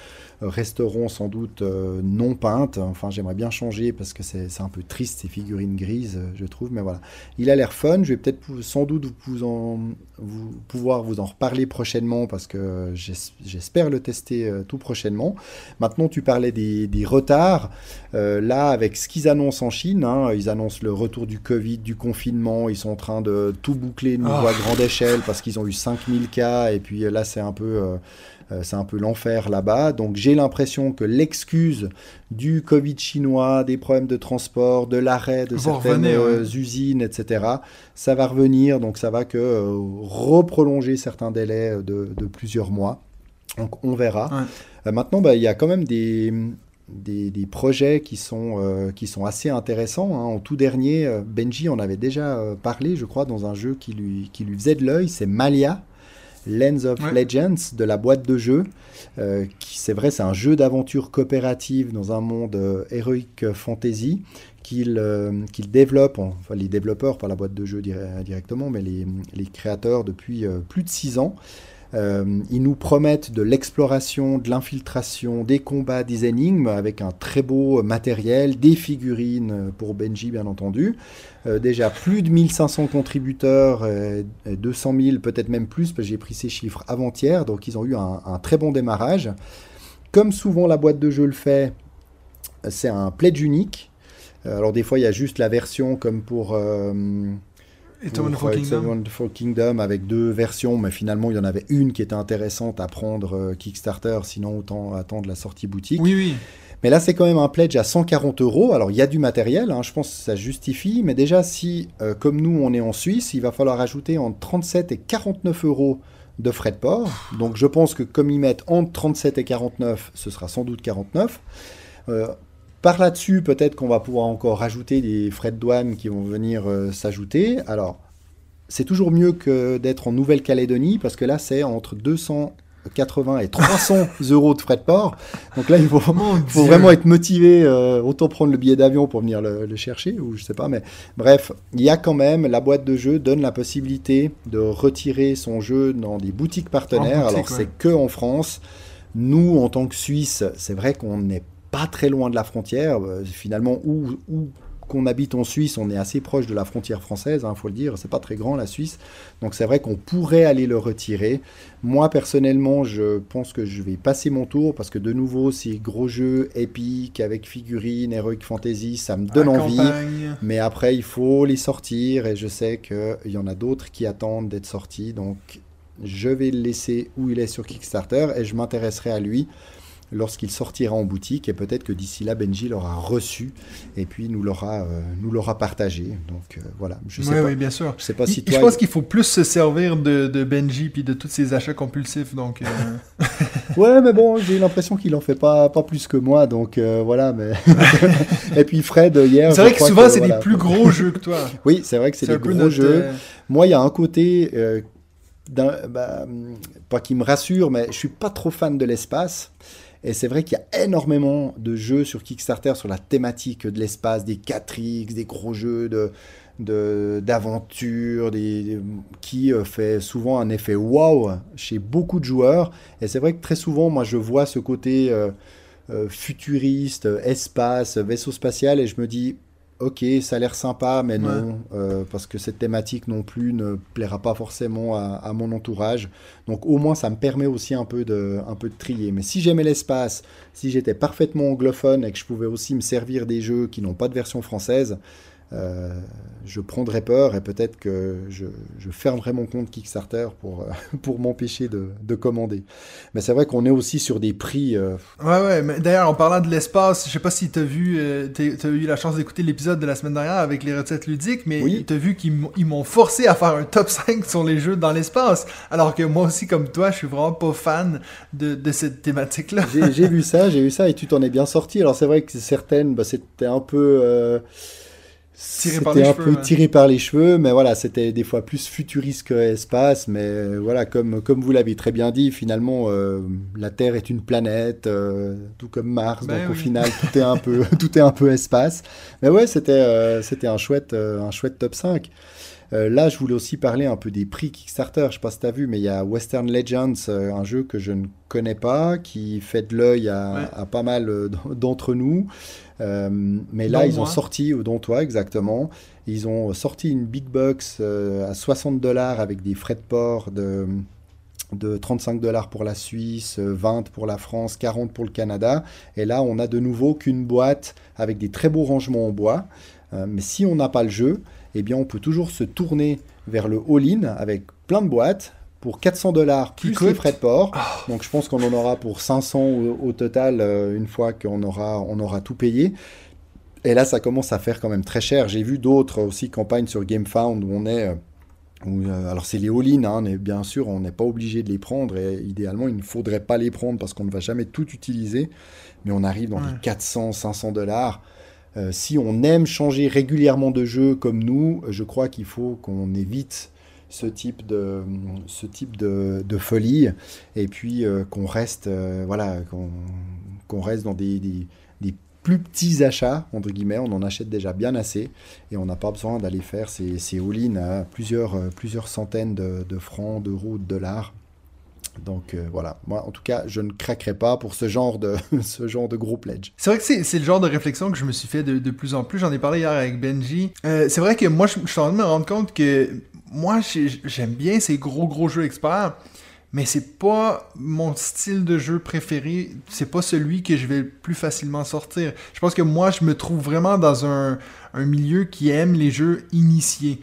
B: resteront sans doute euh, non peintes. Enfin, j'aimerais bien changer parce que c'est un peu triste ces figurines grises, euh, je trouve. Mais voilà, il a l'air fun. Je vais peut-être sans doute vous en, vous, pouvoir vous en reparler prochainement parce que j'es- j'espère le tester euh, tout prochainement. Maintenant, tu parlais des, des retards. Euh, là, avec ce qu'ils annoncent en Chine, hein, ils annoncent le retour du Covid, du confinement. Ils sont en train de tout boucler de nouveau
A: Oh.
B: à grande échelle parce qu'ils ont eu 5000 cas. Et puis là, c'est un peu. euh, c'est un peu l'enfer là-bas. Donc j'ai l'impression que l'excuse du Covid chinois, des problèmes de transport, de l'arrêt de certaines euh,
A: ouais.
B: usines, etc., ça va revenir. Donc ça va que euh, reprolonger certains délais de, de plusieurs mois. Donc on verra.
A: Ouais.
B: Euh, maintenant, bah, il y a quand même des, des, des projets qui sont, euh, qui sont assez intéressants. hein. En tout dernier, euh, Benji en avait déjà euh, parlé, je crois, dans un jeu qui lui, qui lui faisait de l'œil. C'est Malia. Lens of
A: Ouais.
B: Legends de la boîte de jeu, euh, qui c'est vrai, c'est un jeu d'aventure coopérative dans un monde euh, heroic fantasy qu'il euh, qu'il développe, enfin les développeurs, pas la boîte de jeu dire- directement, mais les, les créateurs depuis euh, plus de six ans. Euh, ils nous promettent de l'exploration, de l'infiltration, des combats, des énigmes avec un très beau matériel, des figurines pour Benji bien entendu. Euh, déjà plus de 1500 contributeurs, euh, et 200 000 peut-être même plus, parce que j'ai pris ces chiffres avant-hier, donc ils ont eu un, un très bon démarrage. Comme souvent la boîte de jeu le fait, c'est un pledge unique. Euh, Alors des fois il y a juste la version comme pour...
A: It's a Wonderful Kingdom.
B: Wonderful Kingdom avec deux versions, mais finalement il y en avait une qui était intéressante à prendre euh, Kickstarter, sinon autant attendre la sortie boutique.
A: Oui, oui.
B: Mais là c'est quand même un pledge à 140 euros. Alors il y a du matériel, hein, je pense que ça justifie, mais déjà si, euh, comme nous on est en Suisse, il va falloir ajouter entre 37 et 49 euros de frais de port. Donc je pense que comme ils mettent entre 37 et 49, ce sera sans doute 49. Euh, par là-dessus, peut-être qu'on va pouvoir encore rajouter des frais de douane qui vont venir euh, s'ajouter. Alors, c'est toujours mieux que d'être en Nouvelle-Calédonie, parce que là, c'est entre 280 et 300 euros de frais de port. Donc là, il faut, vraiment être motivé, euh, autant prendre le billet d'avion pour venir le, le chercher, ou je sais pas, mais bref, il y a quand même, la boîte de jeu donne la possibilité de retirer son jeu dans des boutiques partenaires.
A: boutique,
B: Alors,
A: ouais.
B: c'est que en France. Nous, en tant que Suisse, c'est vrai qu'on n'est pas très loin de la frontière. Euh, Finalement, où, où qu'on habite en Suisse, on est assez proche de la frontière française, il faut le dire. C'est pas très grand la Suisse, donc c'est vrai qu'on pourrait aller le retirer. Moi personnellement, je pense que je vais passer mon tour parce que de nouveau, ces gros jeux épiques avec figurines, heroic fantasy, ça me donne envie.
A: campagne.
B: Mais après, il faut les sortir et je sais qu'il y en a d'autres qui attendent d'être sortis. Donc, je vais le laisser où il est sur Kickstarter et je m'intéresserai à lui lorsqu'il sortira en boutique. Et peut-être que d'ici là, Benji l'aura reçu et puis nous l'aura euh, nous l'aura partagé. Donc, euh, voilà. Je sais
A: Oui,
B: pas.
A: oui, bien sûr.
B: Je sais pas si
A: je
B: toi.
A: pense qu'il faut plus se servir de, de Benji puis de tous ses achats compulsifs. Donc, euh,
B: Ouais, mais bon, j'ai l'impression qu'il en fait pas, pas plus que moi. Donc, voilà. Mais... et puis Fred, hier.
A: c'est
B: je
A: vrai que souvent, c'est
B: voilà.
A: des plus gros jeux que toi.
B: Oui, c'est vrai que c'est des gros
A: notre,
B: jeux. Moi, il y a un côté, d'un- bah, pas qui me rassure, mais je suis pas trop fan de l'espace. Et c'est vrai qu'il y a énormément de jeux sur Kickstarter sur la thématique de l'espace, des 4X, des gros jeux de d'aventure, qui euh, fait souvent un effet wow chez beaucoup de joueurs. Et c'est vrai que très souvent, moi, je vois ce côté euh, euh, futuriste, espace, vaisseau spatial, et je me dis, ok, ça a l'air sympa, mais non, euh, parce que cette thématique non plus ne plaira pas forcément à, à, mon entourage. Donc au moins, ça me permet aussi un peu de, un peu de trier. Mais si j'aimais l'espace, si j'étais parfaitement anglophone et que je pouvais aussi me servir des jeux qui n'ont pas de version française, euh, je prendrais peur et peut-être que je, je, fermerai mon compte Kickstarter pour, euh, pour m'empêcher de, de, commander. Mais c'est vrai qu'on est aussi sur des prix. Euh...
A: Ouais, ouais, mais d'ailleurs, en parlant de l'espace, je sais pas si tu as vu, euh, tu as eu la chance d'écouter l'épisode de la semaine dernière avec les recettes ludiques, mais
B: oui.
A: tu as vu qu'ils m'ont forcé à faire un top 5 sur les jeux dans l'espace. Alors que moi aussi, comme toi, je suis vraiment pas fan de, de cette thématique-là.
B: J'ai vu ça, j'ai vu ça et tu t'en es bien sorti. Alors c'est vrai que certaines, bah, c'était un peu.
A: Tiré par
B: les un
A: cheveux,
B: peu
A: ouais.
B: tiré par les cheveux, mais voilà, c'était des fois plus futuriste que espace. Mais voilà, comme, comme vous l'avez très bien dit, finalement, euh, la Terre est une planète, euh, tout comme Mars.
A: Ben
B: donc au final, tout est un peu, tout est un peu espace. Mais ouais, c'était euh, c'était un chouette, un chouette top 5. Euh, là, je voulais aussi parler un peu des prix Kickstarter. Je sais pas si tu as vu, mais il y a Western Legends, un jeu que je ne connais pas, qui fait de l'œil à,
A: Ouais.
B: à pas mal d'entre nous. Euh, mais là, ils ont sorti, ou dont toi exactement, ils ont sorti une big box euh, à 60 dollars avec des frais de port de, de 35 dollars pour la Suisse, euh, 20 pour la France, 40 pour le Canada. Et là, on a de nouveau qu'une boîte avec des très beaux rangements en bois. Euh, mais si on n'a pas le jeu, eh bien, on peut toujours se tourner vers le all-in avec plein de boîtes pour 400 dollars plus
A: coûte
B: les frais de port. Donc, je pense qu'on en aura pour 500 au, au total euh, une fois qu'on aura, on aura tout payé. Et là, ça commence à faire quand même très cher. J'ai vu d'autres aussi campagnes sur GameFound où on est. euh, où, euh, alors, c'est les all-in, hein, mais bien sûr, on n'est pas obligé de les prendre. Et idéalement, il ne faudrait pas les prendre parce qu'on ne va jamais tout utiliser. Mais on arrive dans
A: Ouais.
B: les 400, 500 dollars. Euh, si on aime changer régulièrement de jeu comme nous, je crois qu'il faut qu'on évite ce type de, ce type de, folie et puis euh, qu'on reste, euh, voilà, qu'on qu'on reste dans des, des, plus petits achats, entre guillemets, on en achète déjà bien assez et on n'a pas besoin d'aller faire ces, ces all-in à plusieurs, euh, plusieurs centaines de, de francs, d'euros, de dollars. Donc voilà, moi en tout cas, je ne craquerai pas pour ce genre de, ce genre de gros pledge.
A: C'est vrai que c'est le genre de réflexion que je me suis fait de, de plus en plus. J'en ai parlé hier avec Benji. C'est vrai que moi, je, je suis en train de me rendre compte que moi, j'ai- j'aime bien ces gros, gros jeux experts, mais c'est pas mon style de jeu préféré. C'est pas celui que je vais le plus facilement sortir. Je pense que moi, je me trouve vraiment dans un, un milieu qui aime les jeux initiés.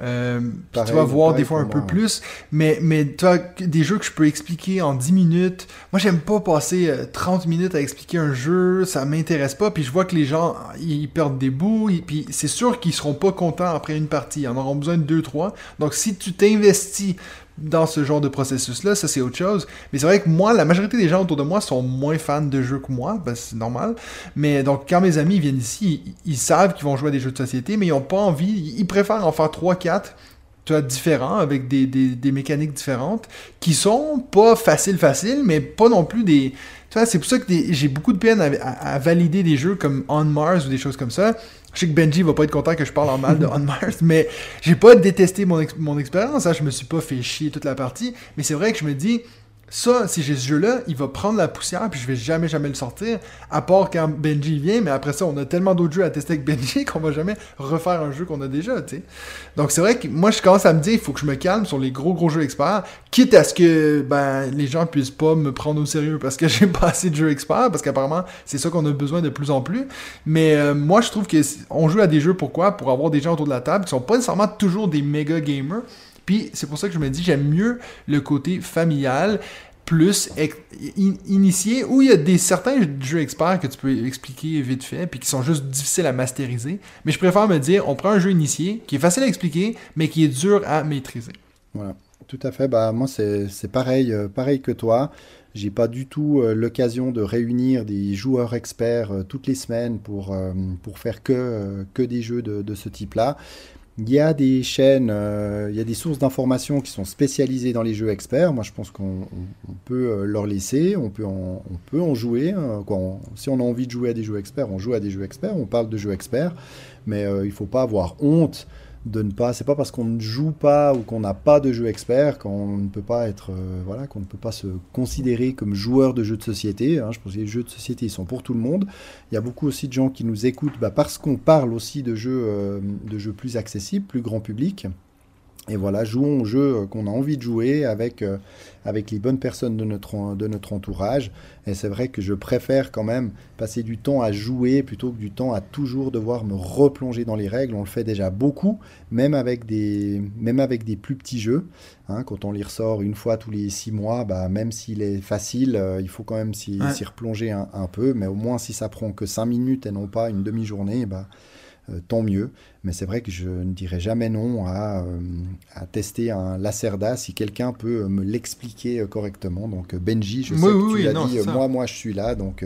A: Euh, puis tu vas voir des fois un peu
B: moi.
A: plus, mais, mais tu que- des jeux que je peux expliquer en 10 minutes. Moi, j'aime pas passer euh, 30 minutes à expliquer un jeu, ça m'intéresse pas, puis je vois que les gens, ils perdent des bouts, et puis c'est sûr qu'ils seront pas contents après une partie, ils en auront besoin de 2-3. Donc, si tu t'investis dans ce genre de processus-là, ça c'est autre chose. Mais c'est vrai que moi, la majorité des gens autour de moi sont moins fans de jeux que moi, ben, c'est normal. Mais donc, quand mes amis viennent ici, ils, savent qu'ils vont jouer à des jeux de société, mais ils ont pas envie, ils préfèrent en faire 3-4 tu vois, différents, avec des, mécaniques différentes, qui sont pas faciles, faciles, mais pas non plus des... Tu vois, c'est pour ça que j'ai beaucoup de peine à valider des jeux comme On Mars ou des choses comme ça. Je sais que Benji va pas être content que je parle en mal de On Mars, mais j'ai pas détesté mon, ex- mon expérience, hein, je me suis pas fait chier toute la partie, mais c'est vrai que je me dis, ça, si j'ai ce jeu-là, il va prendre la poussière, puis je vais jamais, jamais le sortir, à part quand Benji vient, mais après ça, on a tellement d'autres jeux à tester avec Benji qu'on va jamais refaire un jeu qu'on a déjà, tu sais. Donc c'est vrai que moi, je commence à me dire, il faut que je me calme sur les gros, gros jeux experts, quitte à ce que ben, les gens puissent pas me prendre au sérieux parce que j'ai pas assez de jeux experts, parce qu'apparemment, c'est ça qu'on a besoin de plus en plus. Mais euh, moi, je trouve que on joue à des jeux, pourquoi? Pour avoir des gens autour de la table qui sont pas nécessairement toujours des méga gamers. Puis c'est pour ça que je me dis, j'aime mieux le côté familial, plus initié, où il y a des certains jeux experts que tu peux expliquer vite fait, puis qui sont juste difficiles à masteriser. Mais je préfère me dire, on prend un jeu initié, qui est facile à expliquer, mais qui est dur à maîtriser.
B: Voilà, tout à fait. Bah, moi, c'est pareil, euh, pareil que toi. J'ai pas du tout euh, l'occasion de réunir des joueurs experts euh, toutes les semaines pour, pour faire que, que des jeux de, de ce type-là. Il y a des chaînes, euh, il y a des sources d'informations qui sont spécialisées dans les jeux experts. Moi, je pense qu'on on- on peut euh, leur laisser, on peut en, jouer. hein. Si on a envie de jouer à des jeux experts, on joue à des jeux experts, on parle de jeux experts. Mais euh, il faut pas avoir honte de ne pas. C'est pas parce qu'on ne joue pas ou qu'on n'a pas de jeu expert qu'on ne peut pas être, euh, voilà, qu'on ne peut pas se considérer comme joueur de jeux de société. hein. Je pense que les jeux de société ils sont pour tout le monde. Il y a beaucoup aussi de gens qui nous écoutent bah, parce qu'on parle aussi de jeux, euh, de jeux plus accessibles, plus grand public. Et voilà, jouons aux jeux euh, qu'on a envie de jouer avec, euh, avec les bonnes personnes de notre, de notre entourage. Et c'est vrai que je préfère quand même passer du temps à jouer plutôt que du temps à toujours devoir me replonger dans les règles. On le fait déjà beaucoup, même avec des, même avec des plus petits jeux. hein. quand on les ressort une fois tous les six mois, bah, même s'il est facile, euh, il faut quand même s'y
A: Ouais.
B: replonger un, un peu. Mais au moins, si ça prend que cinq minutes et non pas une demi-journée, bah, euh, tant mieux. Mais c'est vrai que je ne dirais jamais non à, euh, à tester un Lacerda si quelqu'un peut euh, me l'expliquer euh, correctement. Donc Benji, je sais
A: oui,
B: que tu l'as dit,
A: ça.
B: moi, moi je suis là, donc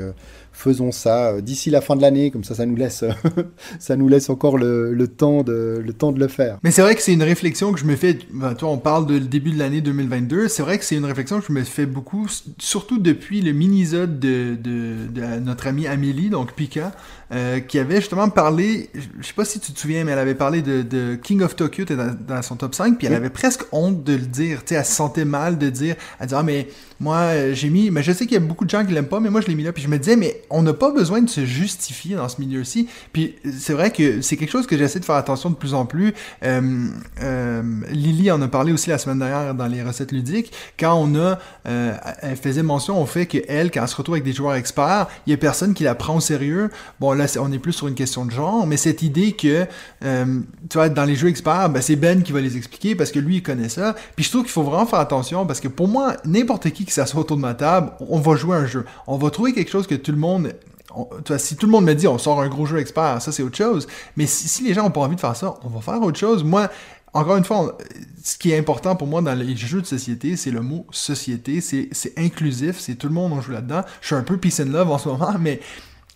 B: faisons ça d'ici la fin de l'année, comme ça ça nous laisse, ça nous laisse encore le, le temps de, le temps de le faire.
A: Mais c'est vrai que c'est une réflexion que je me fais. Ben, toi, on parle le début de l'année 2022. C'est vrai que c'est une réflexion que je me fais beaucoup, surtout depuis le mini-zode de, de, de notre amie Amélie, donc Pika, euh, qui avait justement parlé. Je je sais pas si tu te souviens, mais elle avait parlé de, de King of Tokyo, dans, dans son top 5, puis elle avait presque honte de le dire. Tu sais, elle se sentait mal de dire. Elle disait, ah, mais moi, euh, j'ai mis. Mais je sais qu'il y a beaucoup de gens qui l'aiment pas, mais moi, je l'ai mis là. Puis je me disais, mais on n'a pas besoin de se justifier dans ce milieu-ci. Puis c'est vrai que c'est quelque chose que j'essaie de faire attention de plus en plus. Euh, euh, Lily en a parlé aussi la semaine dernière dans les recettes ludiques. Quand on a, elle faisait mention au fait que elle, quand elle se retrouve avec des joueurs experts, il y a personne qui la prend au sérieux. Bon là, on est plus sur une question de genre, mais cette idée que, tu vois, dans les jeux experts, ben, c'est Ben qui va les expliquer parce que lui il connaît ça. Puis je trouve qu'il faut vraiment faire attention parce que pour moi, n'importe qui s'assoit autour de ma table, on va jouer un jeu. On va trouver quelque chose que tout le monde on- vois, si tout le monde me dit on sort un gros jeu expert, ça c'est autre chose. Mais si, les gens ont pas envie de faire ça, on va faire autre chose. Moi, encore une fois, ce qui est important pour moi dans les jeux de société, c'est le mot société. C'est inclusif, c'est tout le monde on joue là-dedans. Je suis un peu peace and love en ce moment, mais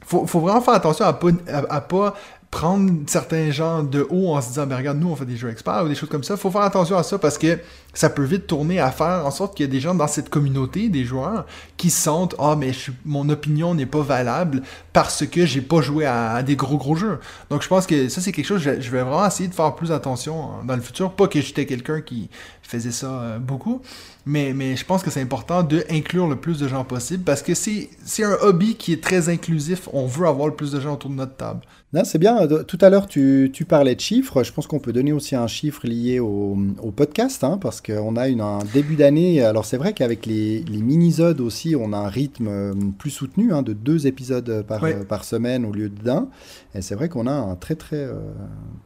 A: faut, faut vraiment faire attention à pas, à pas prendre certains gens de haut en se disant, ben regarde, nous on fait des jeux experts ou des choses comme ça. Faut faire attention à ça parce que ça peut vite tourner à faire en sorte qu'il y a des gens dans cette communauté, des joueurs, qui se sentent, ah, mais mon opinion n'est pas valable parce que j'ai pas joué à, à des gros gros jeux. Donc je pense que ça c'est quelque chose, je, je vais vraiment essayer de faire plus attention hein, dans le futur. Pas que j'étais quelqu'un qui faisait ça euh, beaucoup, mais, mais je pense que c'est important de inclure le plus de gens possible parce que c'est un hobby qui est très inclusif. On veut avoir le plus de gens autour de notre table.
B: C'est bien. De- Tout à l'heure, tu, tu parlais de chiffres. Je pense qu'on peut donner aussi un chiffre lié au, au podcast, hein, parce qu'on a une, un début d'année. Alors, c'est vrai qu'avec les, les mini-zodes aussi, on a un rythme euh, plus soutenu, hein, de deux épisodes par, euh, par semaine au lieu d'un. Et c'est vrai qu'on a un très, très, euh,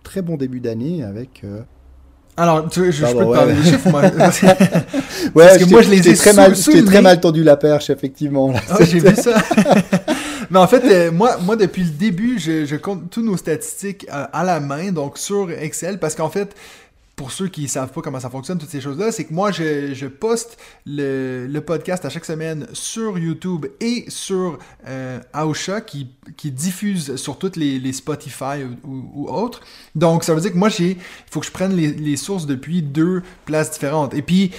B: très bon début d'année avec. euh,
A: Alors, tu, je, je
B: Pardon,
A: peux te
B: ouais.
A: parler des chiffres, moi. Parce que-
B: Ouais,
A: Parce que
B: je
A: moi, je les ai
B: très
A: sous-
B: mal,
A: sous
B: je très tendu la perche, effectivement. là.
A: Ah, j'ai vu ça. Mais en fait, euh, moi, moi, depuis le début, je, je compte tous nos statistiques euh, à la main, donc sur Excel, parce qu'en fait, pour ceux qui savent pas comment ça fonctionne, toutes ces choses-là, c'est que moi, je, poste le, podcast à chaque semaine sur YouTube et sur euh, Aosha, qui, diffuse sur toutes les, Spotify ou, autres. Donc, ça veut dire que moi, il faut que je prenne les, les sources depuis deux places différentes. Et puis,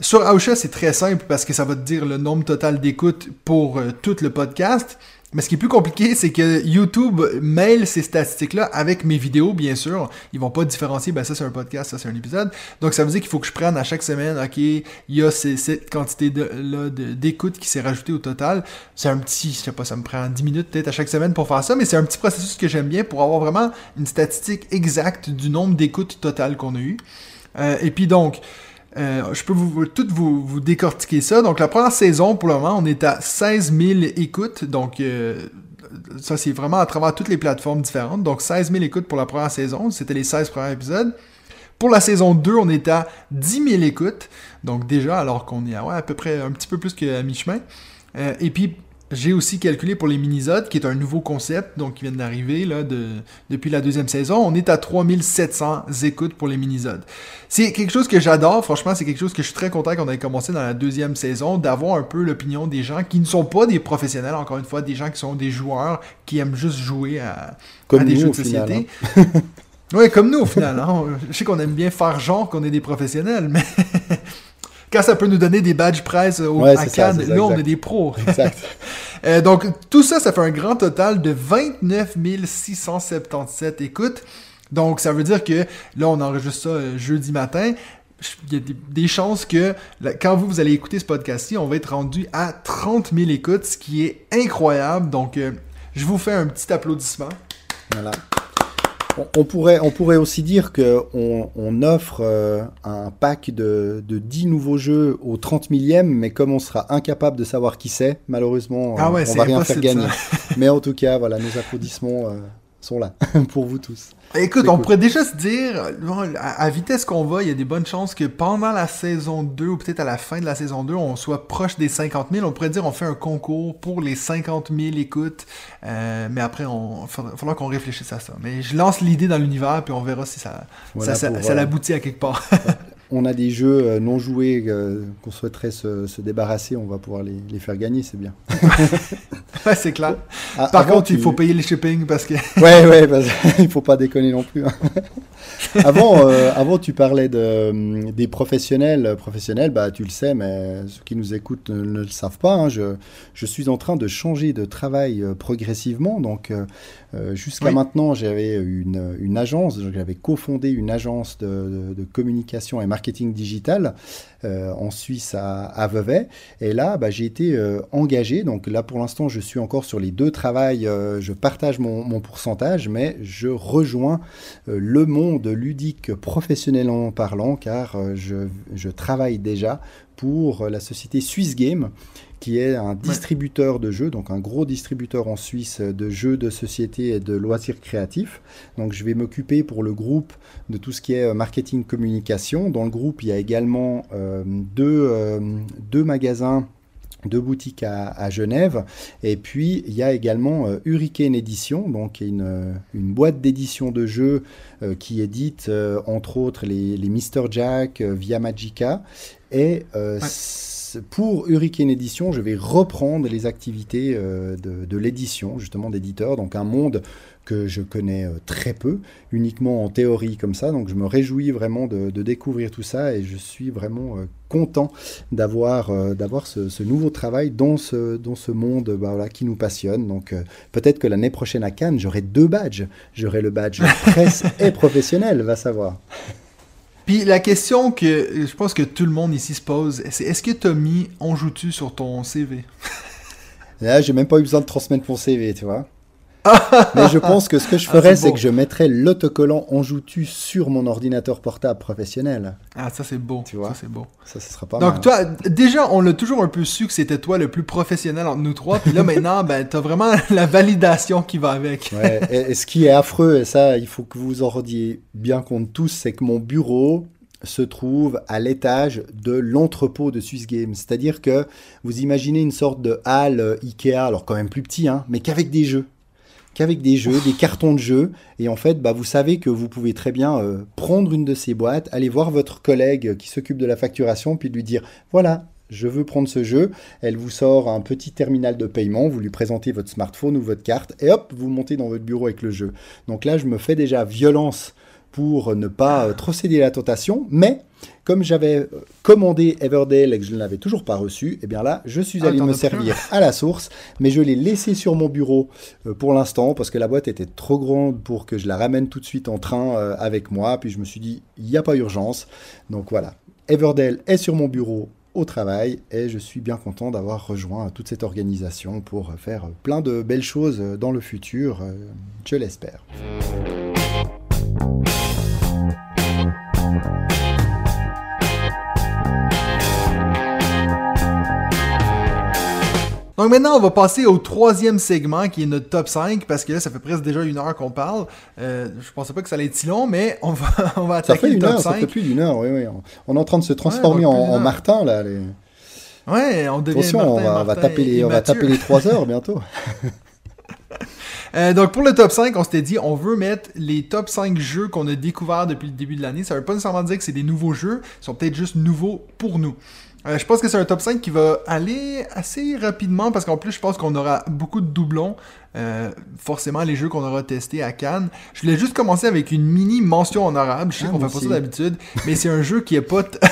A: sur Aosha, c'est très simple parce que ça va te dire le nombre total d'écoutes pour euh, tout le podcast. Mais ce qui est plus compliqué, c'est que YouTube mêle ces statistiques-là avec mes vidéos, bien sûr. Ils vont pas différencier, ben ça c'est un podcast, ça c'est un épisode. Donc ça veut dire qu'il faut que je prenne à chaque semaine, ok, il y a cette quantité-là de, d'écoute qui s'est rajoutée au total. C'est un petit, je sais pas, ça me prend 10 minutes peut-être à chaque semaine pour faire ça, mais c'est un petit processus que j'aime bien pour avoir vraiment une statistique exacte du nombre d'écoutes totales qu'on a eu. Euh, et puis donc, euh, je peux vous, tout vous, décortiquer ça. Donc, la première saison, pour le moment, on est à 16 000 écoutes. Donc, euh, ça, c'est vraiment à travers toutes les plateformes différentes. Donc, 16 000 écoutes pour la première saison. C'était les 16 premiers épisodes. Pour la saison 2, on est à 10 000 écoutes. Donc, déjà, alors qu'on est à, à peu près un petit peu plus qu'à mi-chemin. Euh, et puis, j'ai aussi calculé pour les minisodes, qui est un nouveau concept, donc qui vient d'arriver là, de, depuis la deuxième saison. On est à 3700 écoutes pour les minisodes. C'est quelque chose que j'adore, franchement, c'est quelque chose que je suis très content qu'on ait commencé dans la deuxième saison, d'avoir un peu l'opinion des gens qui ne sont pas des professionnels, encore une fois, des gens qui sont des joueurs, qui aiment juste jouer à,
B: Comme
A: à des
B: nous,
A: jeux de
B: final,
A: société. Oui, comme nous au final. hein. Je sais qu'on aime bien faire genre qu'on est des professionnels, mais quand ça peut nous donner des badges presse au,
B: Ouais,
A: à
B: ça, ça,
A: là on est des pros.
B: Exact.
A: Euh, donc, tout ça, ça fait un grand total de 29 677 écoutes. Donc, ça veut dire que là, on enregistre ça euh, jeudi matin. Il y a des, des chances que là, quand vous, vous allez écouter ce podcast-ci, on va être rendu à 30 000 écoutes, ce qui est incroyable. Donc, euh, je vous fais un petit applaudissement.
B: Voilà. On, on pourrait, on pourrait aussi dire qu'on on offre euh, un pack de, de 10 nouveaux jeux au 30 millième, mais comme on sera incapable de savoir qui c'est, malheureusement,
A: Ah ouais,
B: on va rien faire gagner. mais en tout cas, voilà, nos applaudissements euh, sont là pour vous tous.
A: Écoute, on
B: cool.
A: pourrait déjà se dire, à, à vitesse qu'on va, il y a des bonnes chances que pendant la saison 2 ou peut-être à la fin de la saison 2, on soit proche des 50 000. On pourrait dire on fait un concours pour les 50 000 écoutes. Euh, mais après, on faudra, faudra qu'on réfléchisse à ça. Mais je lance l'idée dans l'univers puis on verra si ça,
B: Voilà
A: ça, ça,
B: pour,
A: ça
B: euh,
A: l'aboutit à quelque part.
B: On a des jeux euh, non joués euh, qu'on souhaiterait se, se débarrasser, on va pouvoir les, les faire gagner, c'est bien.
A: Ouais, c'est clair.
B: Ah,
A: Par contre, il faut payer les shipping parce que.
B: Ouais, ouais, parce- il faut pas déconner non plus. hein. avant, euh, avant, tu parlais de, des professionnels. Professionnels, bah, tu le sais, mais ceux qui nous écoutent ne, ne le savent pas. hein. Je, je suis en train de changer de travail progressivement. Donc, euh, jusqu'à
A: Oui.
B: maintenant, j'avais une, une agence. J'avais cofondé une agence de, de- de communication et marketing digital euh, en Suisse à, à Vevey. Et là, bah, j'ai été euh, engagé. Donc là, pour l'instant, je suis encore sur les deux travails. euh, je partage mon, pourcentage, mais je rejoins le monde ludique professionnellement parlant, car je travaille déjà pour euh, la société Swiss Game, qui est un distributeur de jeux, donc un gros distributeur en Suisse de jeux de société et de loisirs créatifs. Donc je vais m'occuper pour le groupe de tout ce qui est euh, marketing communication. Dans le groupe, il y a également euh, deux, euh, deux magasins deux boutiques à, à Genève. Et puis, il y a également euh, Hurricane Edition, donc une, euh, une boîte d'édition de jeux euh, qui édite, euh, entre autres, les, les Mr. Jack via Magica. Et
A: Ouais.
B: pour Hurricane Edition, je vais reprendre les activités de, de l'édition, justement d'éditeur, donc un monde que je connais euh, très peu, uniquement en théorie comme ça. Donc je me réjouis vraiment de, de découvrir tout ça et je suis vraiment euh, content d'avoir euh, d'avoir ce, ce nouveau travail dans ce, dans ce monde bah, voilà, qui nous passionne. Donc peut-être que l'année prochaine à Cannes, j'aurai deux badges. J'aurai le badge presse et professionnel, va savoir.
A: Puis la question que je pense que tout le monde ici se pose, c'est est-ce que t'as mis On joue-tu sur ton CV
B: Là, j'ai même pas eu besoin de transmettre mon CV, tu vois. Mais je pense que ce que je
A: Ah,
B: ferais,
A: c'est
B: que je mettrais l'autocollant en joutu sur mon ordinateur portable professionnel.
A: Ah, ça c'est beau.
B: Tu vois.
A: Ça c'est beau.
B: Ça, ce sera pas
A: Donc
B: mal.
A: toi, déjà, on l'a toujours un peu su que c'était toi le plus professionnel entre nous trois. Puis là, maintenant, ben, t'as vraiment la validation qui va avec.
B: Ouais, et, et ce qui est affreux, et ça, il faut que vous vous en rendiez bien compte tous, c'est que mon bureau se trouve à l'étage de l'entrepôt de Swiss Games. C'est-à-dire que vous imaginez une sorte de halle euh, Ikea, alors quand même plus petit, hein, mais qu'avec des jeux. Qu'avec des jeux, des cartons de jeux. Et en fait, bah, vous savez que vous pouvez très bien euh, prendre une de ces boîtes, aller voir votre collègue qui s'occupe de la facturation, puis lui dire, voilà, je veux prendre ce jeu. Elle vous sort un petit terminal de paiement, vous lui présentez votre smartphone ou votre carte, et hop, vous montez dans votre bureau avec le jeu. Donc là, je me fais déjà violence pour ne pas euh, trop céder à la tentation, mais comme j'avais euh, commandé Everdale et que je ne l'avais toujours pas reçu, eh bien là, je suis
A: Ah,
B: allé me servir à la source, mais je l'ai laissé sur mon bureau euh, pour l'instant parce que la boîte était trop grande pour que je la ramène tout de suite en train avec moi. Puis je me suis dit, il n'y a pas urgence. Donc voilà, Everdale est sur mon bureau au travail et je suis bien content d'avoir rejoint toute cette organisation pour faire plein de belles choses dans le futur, je l'espère.
A: Donc maintenant, on va passer au troisième segment qui est notre top 5 parce que là, ça fait presque déjà une heure qu'on parle. Euh, je pensais pas que ça allait être si long, mais on va, on va
B: Ça
A: attaquer
B: fait
A: le
B: une
A: top
B: heure, ça
A: 5.
B: fait plus d'une heure, oui, oui. On- est en train de se transformer
A: Ouais,
B: en. Martin, là. les-
A: Ouais, on devient
B: Attention,
A: Martin,
B: on, va, on va taper les, on va taper les 3 heures bientôt.
A: Euh, donc pour le top 5, on s'était dit on veut mettre les top 5 jeux qu'on a découverts depuis le début de l'année. Ça veut pas nécessairement dire que c'est des nouveaux jeux, ils sont peut-être juste nouveaux pour nous. Euh, je pense que c'est un top 5 qui va aller assez rapidement parce qu'en plus je pense qu'on aura beaucoup de doublons. Euh, forcément les jeux qu'on aura testés à Cannes. Je voulais juste commencer avec une mini mention honorable. Je sais
B: Ah,
A: qu'on fait pas ça d'habitude, mais c'est un jeu qui est pas... t-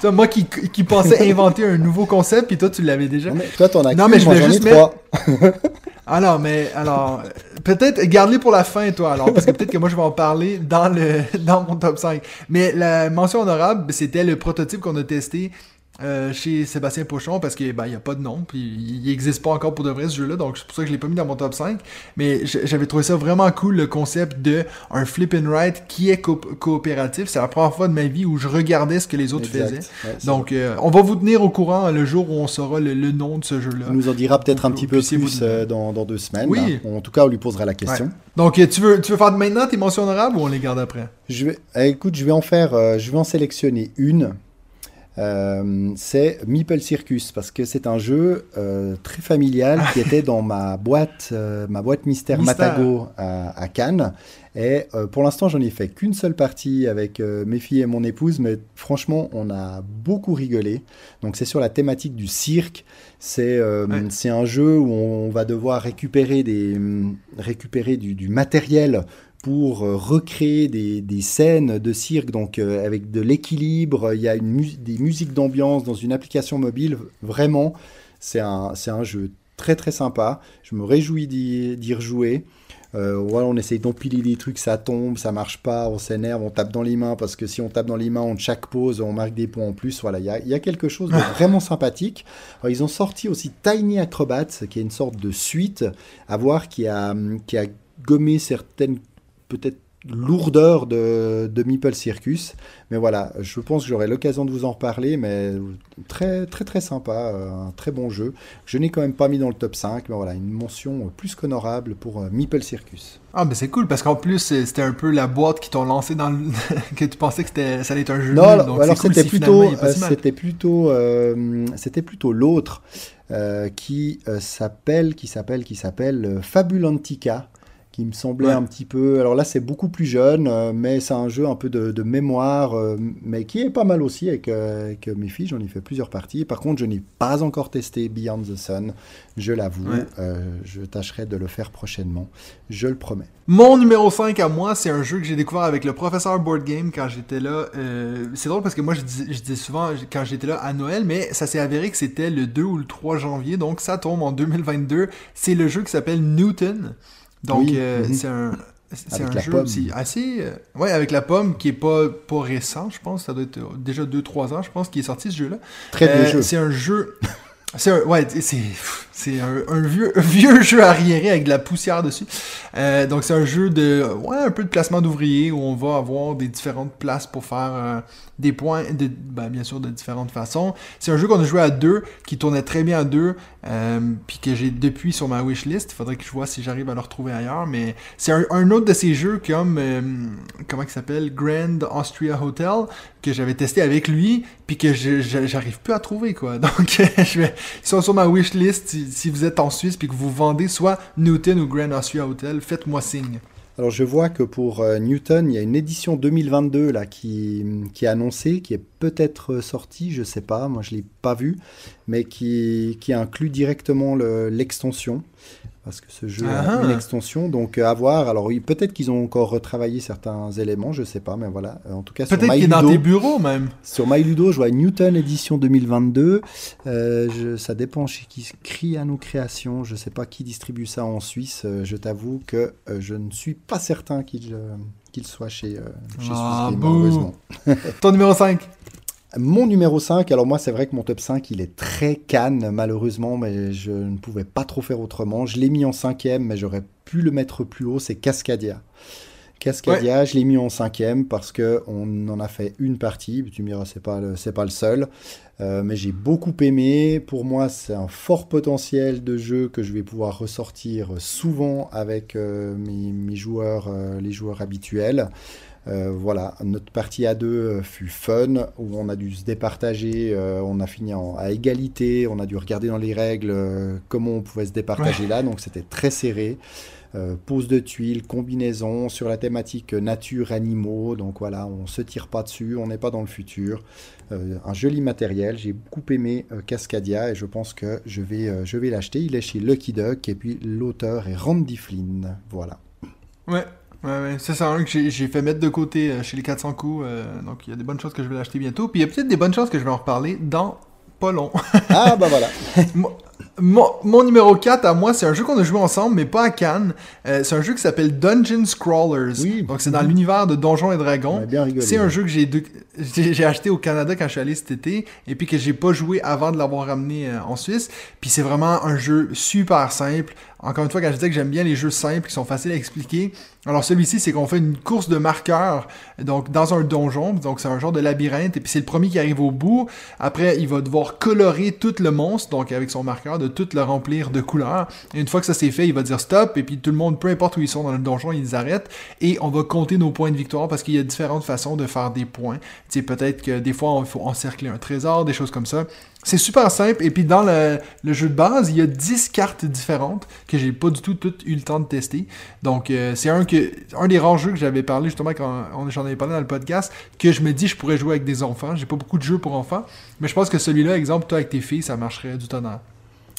A: Tu sais, moi qui, qui pensais inventer un nouveau concept, puis toi tu l'avais déjà.
B: Mais toi, t'en as
A: Non, mais je voulais juste
B: trois.
A: Alors, mais alors, peut-être garde-les pour la fin, toi, alors, parce que peut-être que moi je vais en parler dans le dans mon top 5. Mais la mention honorable, c'était le prototype qu'on a testé euh, chez Sébastien Pochon parce qu'il ben, n'y a pas de nom, puis il n'existe pas encore pour de vrai ce jeu-là, donc c'est pour ça que je l'ai pas mis dans mon top 5. Mais j'avais trouvé ça vraiment cool le concept de un flip and write qui est coopératif. C'est la première fois de ma vie où je regardais ce que les autres faisaient. donc euh, on va vous tenir au courant le jour où on saura le, nom de ce jeu-là.
B: Il nous en dira peut-être un petit peu plus euh, dans, dans, deux semaines. Oui. En tout cas, on lui posera la question.
A: Donc tu veux, tu veux faire maintenant tes mentions honorables ou on les garde après?
B: Je vais, Écoute, je vais en faire, je vais en sélectionner une. Euh, c'est Meeple Circus parce que c'est un jeu euh, très familial qui était dans ma boîte, euh, ma boîte mystère, Matago à, Cannes. Et pour l'instant, j'en ai fait qu'une seule partie avec mes filles et mon épouse, mais franchement, on a beaucoup rigolé. Donc, c'est sur la thématique du cirque. C'est un jeu où on va devoir récupérer, des, récupérer du, du matériel pour euh, recréer des, scènes de cirque, donc euh, avec de l'équilibre. Il y a une des musiques d'ambiance dans une application mobile. Vraiment, c'est un, un, jeu très très sympa. Je me réjouis d'y rejouer. Euh, voilà, on essaye d'empiler des trucs, ça tombe, ça marche pas, on s'énerve, on tape dans les mains parce que si on tape dans les mains, on chaque pause, on marque des points en plus. Voilà, il y, y a, quelque chose de vraiment sympathique. ils ont sorti aussi Tiny Acrobats, qui est une sorte de suite à voir qui a, qui a gommé certaines peut-être lourdeur de, de Meeple Circus. Mais voilà, je pense que j'aurai l'occasion de vous en reparler, mais très très très sympa, euh, un très bon jeu. Je n'ai quand même pas mis dans le top 5, mais voilà, une mention plus qu'honorable pour euh, Meeple Circus.
A: Ah, mais c'est cool, parce qu'en plus, c'était un peu la boîte qui t'ont lancé dans le... que tu pensais que ça allait être un jeu
B: Non, alors c'était plutôt, c'était plutôt, c'était plutôt l'autre. qui s'appelle, qui s'appelle, qui s'appelle Fabulantica qui me semblait un petit peu. Alors là, c'est beaucoup plus jeune, euh, mais c'est un jeu un peu de, mémoire, euh, mais qui est pas mal aussi avec, euh, mes filles. J'en ai fait plusieurs parties. Par contre, je n'ai pas encore testé Beyond the Sun, je l'avoue. je tâcherai de le faire prochainement, je le promets.
A: Mon numéro 5 à moi, c'est un jeu que j'ai découvert avec le professeur Board Game quand j'étais là. c'est drôle parce que moi, je dis, je dis souvent quand j'étais là à Noël, mais ça s'est avéré que c'était le 2 ou le 3 janvier, donc ça tombe en 2022. C'est le jeu qui s'appelle Newton. Donc, euh, mhm. c'est un. C'est un jeu aussi assez. Euh, ouais, avec la pomme qui est pas, pas récent, je pense. Ça doit être déjà 2-3 ans, je pense, qui est sorti ce jeu-là.
B: Très bien
A: euh,
B: jeu.
A: C'est un jeu. C'est un, ouais, c'est, c'est un, vieux, vieux jeu arriéré avec de la poussière dessus. Euh, donc c'est un jeu de, ouais, un peu de placement d'ouvriers où on va avoir des différentes places pour faire euh, des points, de, ben, bien sûr de différentes façons. C'est un jeu qu'on a joué à deux, qui tournait très bien à deux, euh, puis que j'ai depuis sur ma wishlist. Il faudrait que je vois si j'arrive à le retrouver ailleurs, mais c'est un, autre de ces jeux comme, comment il s'appelle, Grand Austria Hotel, que j'avais testé avec lui, puis que j'arrive plus à trouver quoi. Donc je vais ils sont sur ma wishlist. Si, vous êtes en Suisse puis que vous vendez soit Newton ou Grand Austria Hotel, faites-moi signe.
B: Alors je vois que pour euh, Newton, il y a une édition 2022 là qui, qui est annoncée, qui est peut-être sortie, je sais pas, moi je l'ai pas vue, mais qui, qui inclut directement l'extension parce que ce jeu a une ah. extension, donc euh, à voir. Alors oui, peut-être qu'ils ont encore retravaillé certains éléments, je sais pas, mais voilà. Euh, en tout cas,
A: peut-être qu'il est dans tes bureaux même.
B: Sur MyLudo, je vois Newton édition 2022. Euh, je, ça dépend chez qui crie à nos créations. Je sais pas qui distribue ça en Suisse. je t'avoue que je ne suis pas certain qu'il qu'il soit chez, chez ah, malheureusement.
A: Ton numéro 5
B: mon numéro 5, alors moi c'est vrai que mon top 5 il est très canne malheureusement, mais je ne pouvais pas trop faire autrement. Je l'ai mis en cinquième, mais j'aurais pu le mettre plus haut, c'est Cascadia. Cascadia, je l'ai mis en cinquième parce que on en a fait une partie. Tu me diras, c'est pas c'est pas le seul, euh, mais j'ai beaucoup aimé. Pour moi, c'est un fort potentiel de jeu que je vais pouvoir ressortir souvent avec euh, mes, joueurs, euh, les joueurs habituels. Euh, voilà, notre partie à deux euh, fut fun, où on a dû se départager, euh, on a fini à égalité, on a dû regarder dans les règles comment on pouvait se départager là, donc c'était très serré. pose de tuiles, combinaison sur la thématique nature, animaux, donc voilà, on se tire pas dessus, on n'est pas dans le futur. un joli matériel, j'ai beaucoup aimé Cascadia et je pense que je vais, je vais l'acheter. Il est chez Lucky Duck et puis l'auteur est Randy Flynn, voilà.
A: Ouais, Ouais, ouais. C'est un que j'ai fait mettre de côté euh, chez les 400 coups. Euh, donc il y a des bonnes choses que je vais l'acheter bientôt. Puis il y a peut-être des bonnes choses que je vais en reparler dans pas long.
B: ah, bah voilà.
A: Mon, mon numéro 4 à moi, c'est un jeu qu'on a joué ensemble, mais pas à Cannes. Euh, c'est un jeu qui s'appelle Dungeon Scrawlers.
B: Oui.
A: Donc c'est dans l'univers de Donjons et
B: On
A: Dragons. C'est un jeu que j'ai acheté au Canada quand je suis allé cet été et puis que j'ai pas joué avant de l'avoir ramené euh, en Suisse. Puis c'est vraiment un jeu super simple. Encore une fois, quand je disais que j'aime bien les jeux simples qui sont faciles à expliquer, alors celui-ci, c'est qu'on fait une course de marqueurs donc dans un donjon. Donc c'est un genre de labyrinthe et puis c'est le premier qui arrive au bout. Après, il va devoir colorer tout le monstre, donc avec son marqueur, de tout le remplir de couleurs. Et une fois que ça c'est fait, il va dire stop et puis tout le monde, peu importe où ils sont dans le donjon, ils arrêtent et on va compter nos points de victoire parce qu'il y a différentes façons de faire des points. Tu sais, peut-être que des fois, il faut encercler un trésor, des choses comme ça. C'est super simple. Et puis, dans le, jeu de base, il y a 10 cartes différentes que j'ai pas du tout toutes eu le temps de tester. Donc, euh, c'est un, des rares jeux que j'avais parlé justement quand j'en avais parlé dans le podcast, que je me dis je pourrais jouer avec des enfants. J'ai pas beaucoup de jeux pour enfants. Mais je pense que celui-là, exemple, toi avec tes filles, ça marcherait du tonnerre.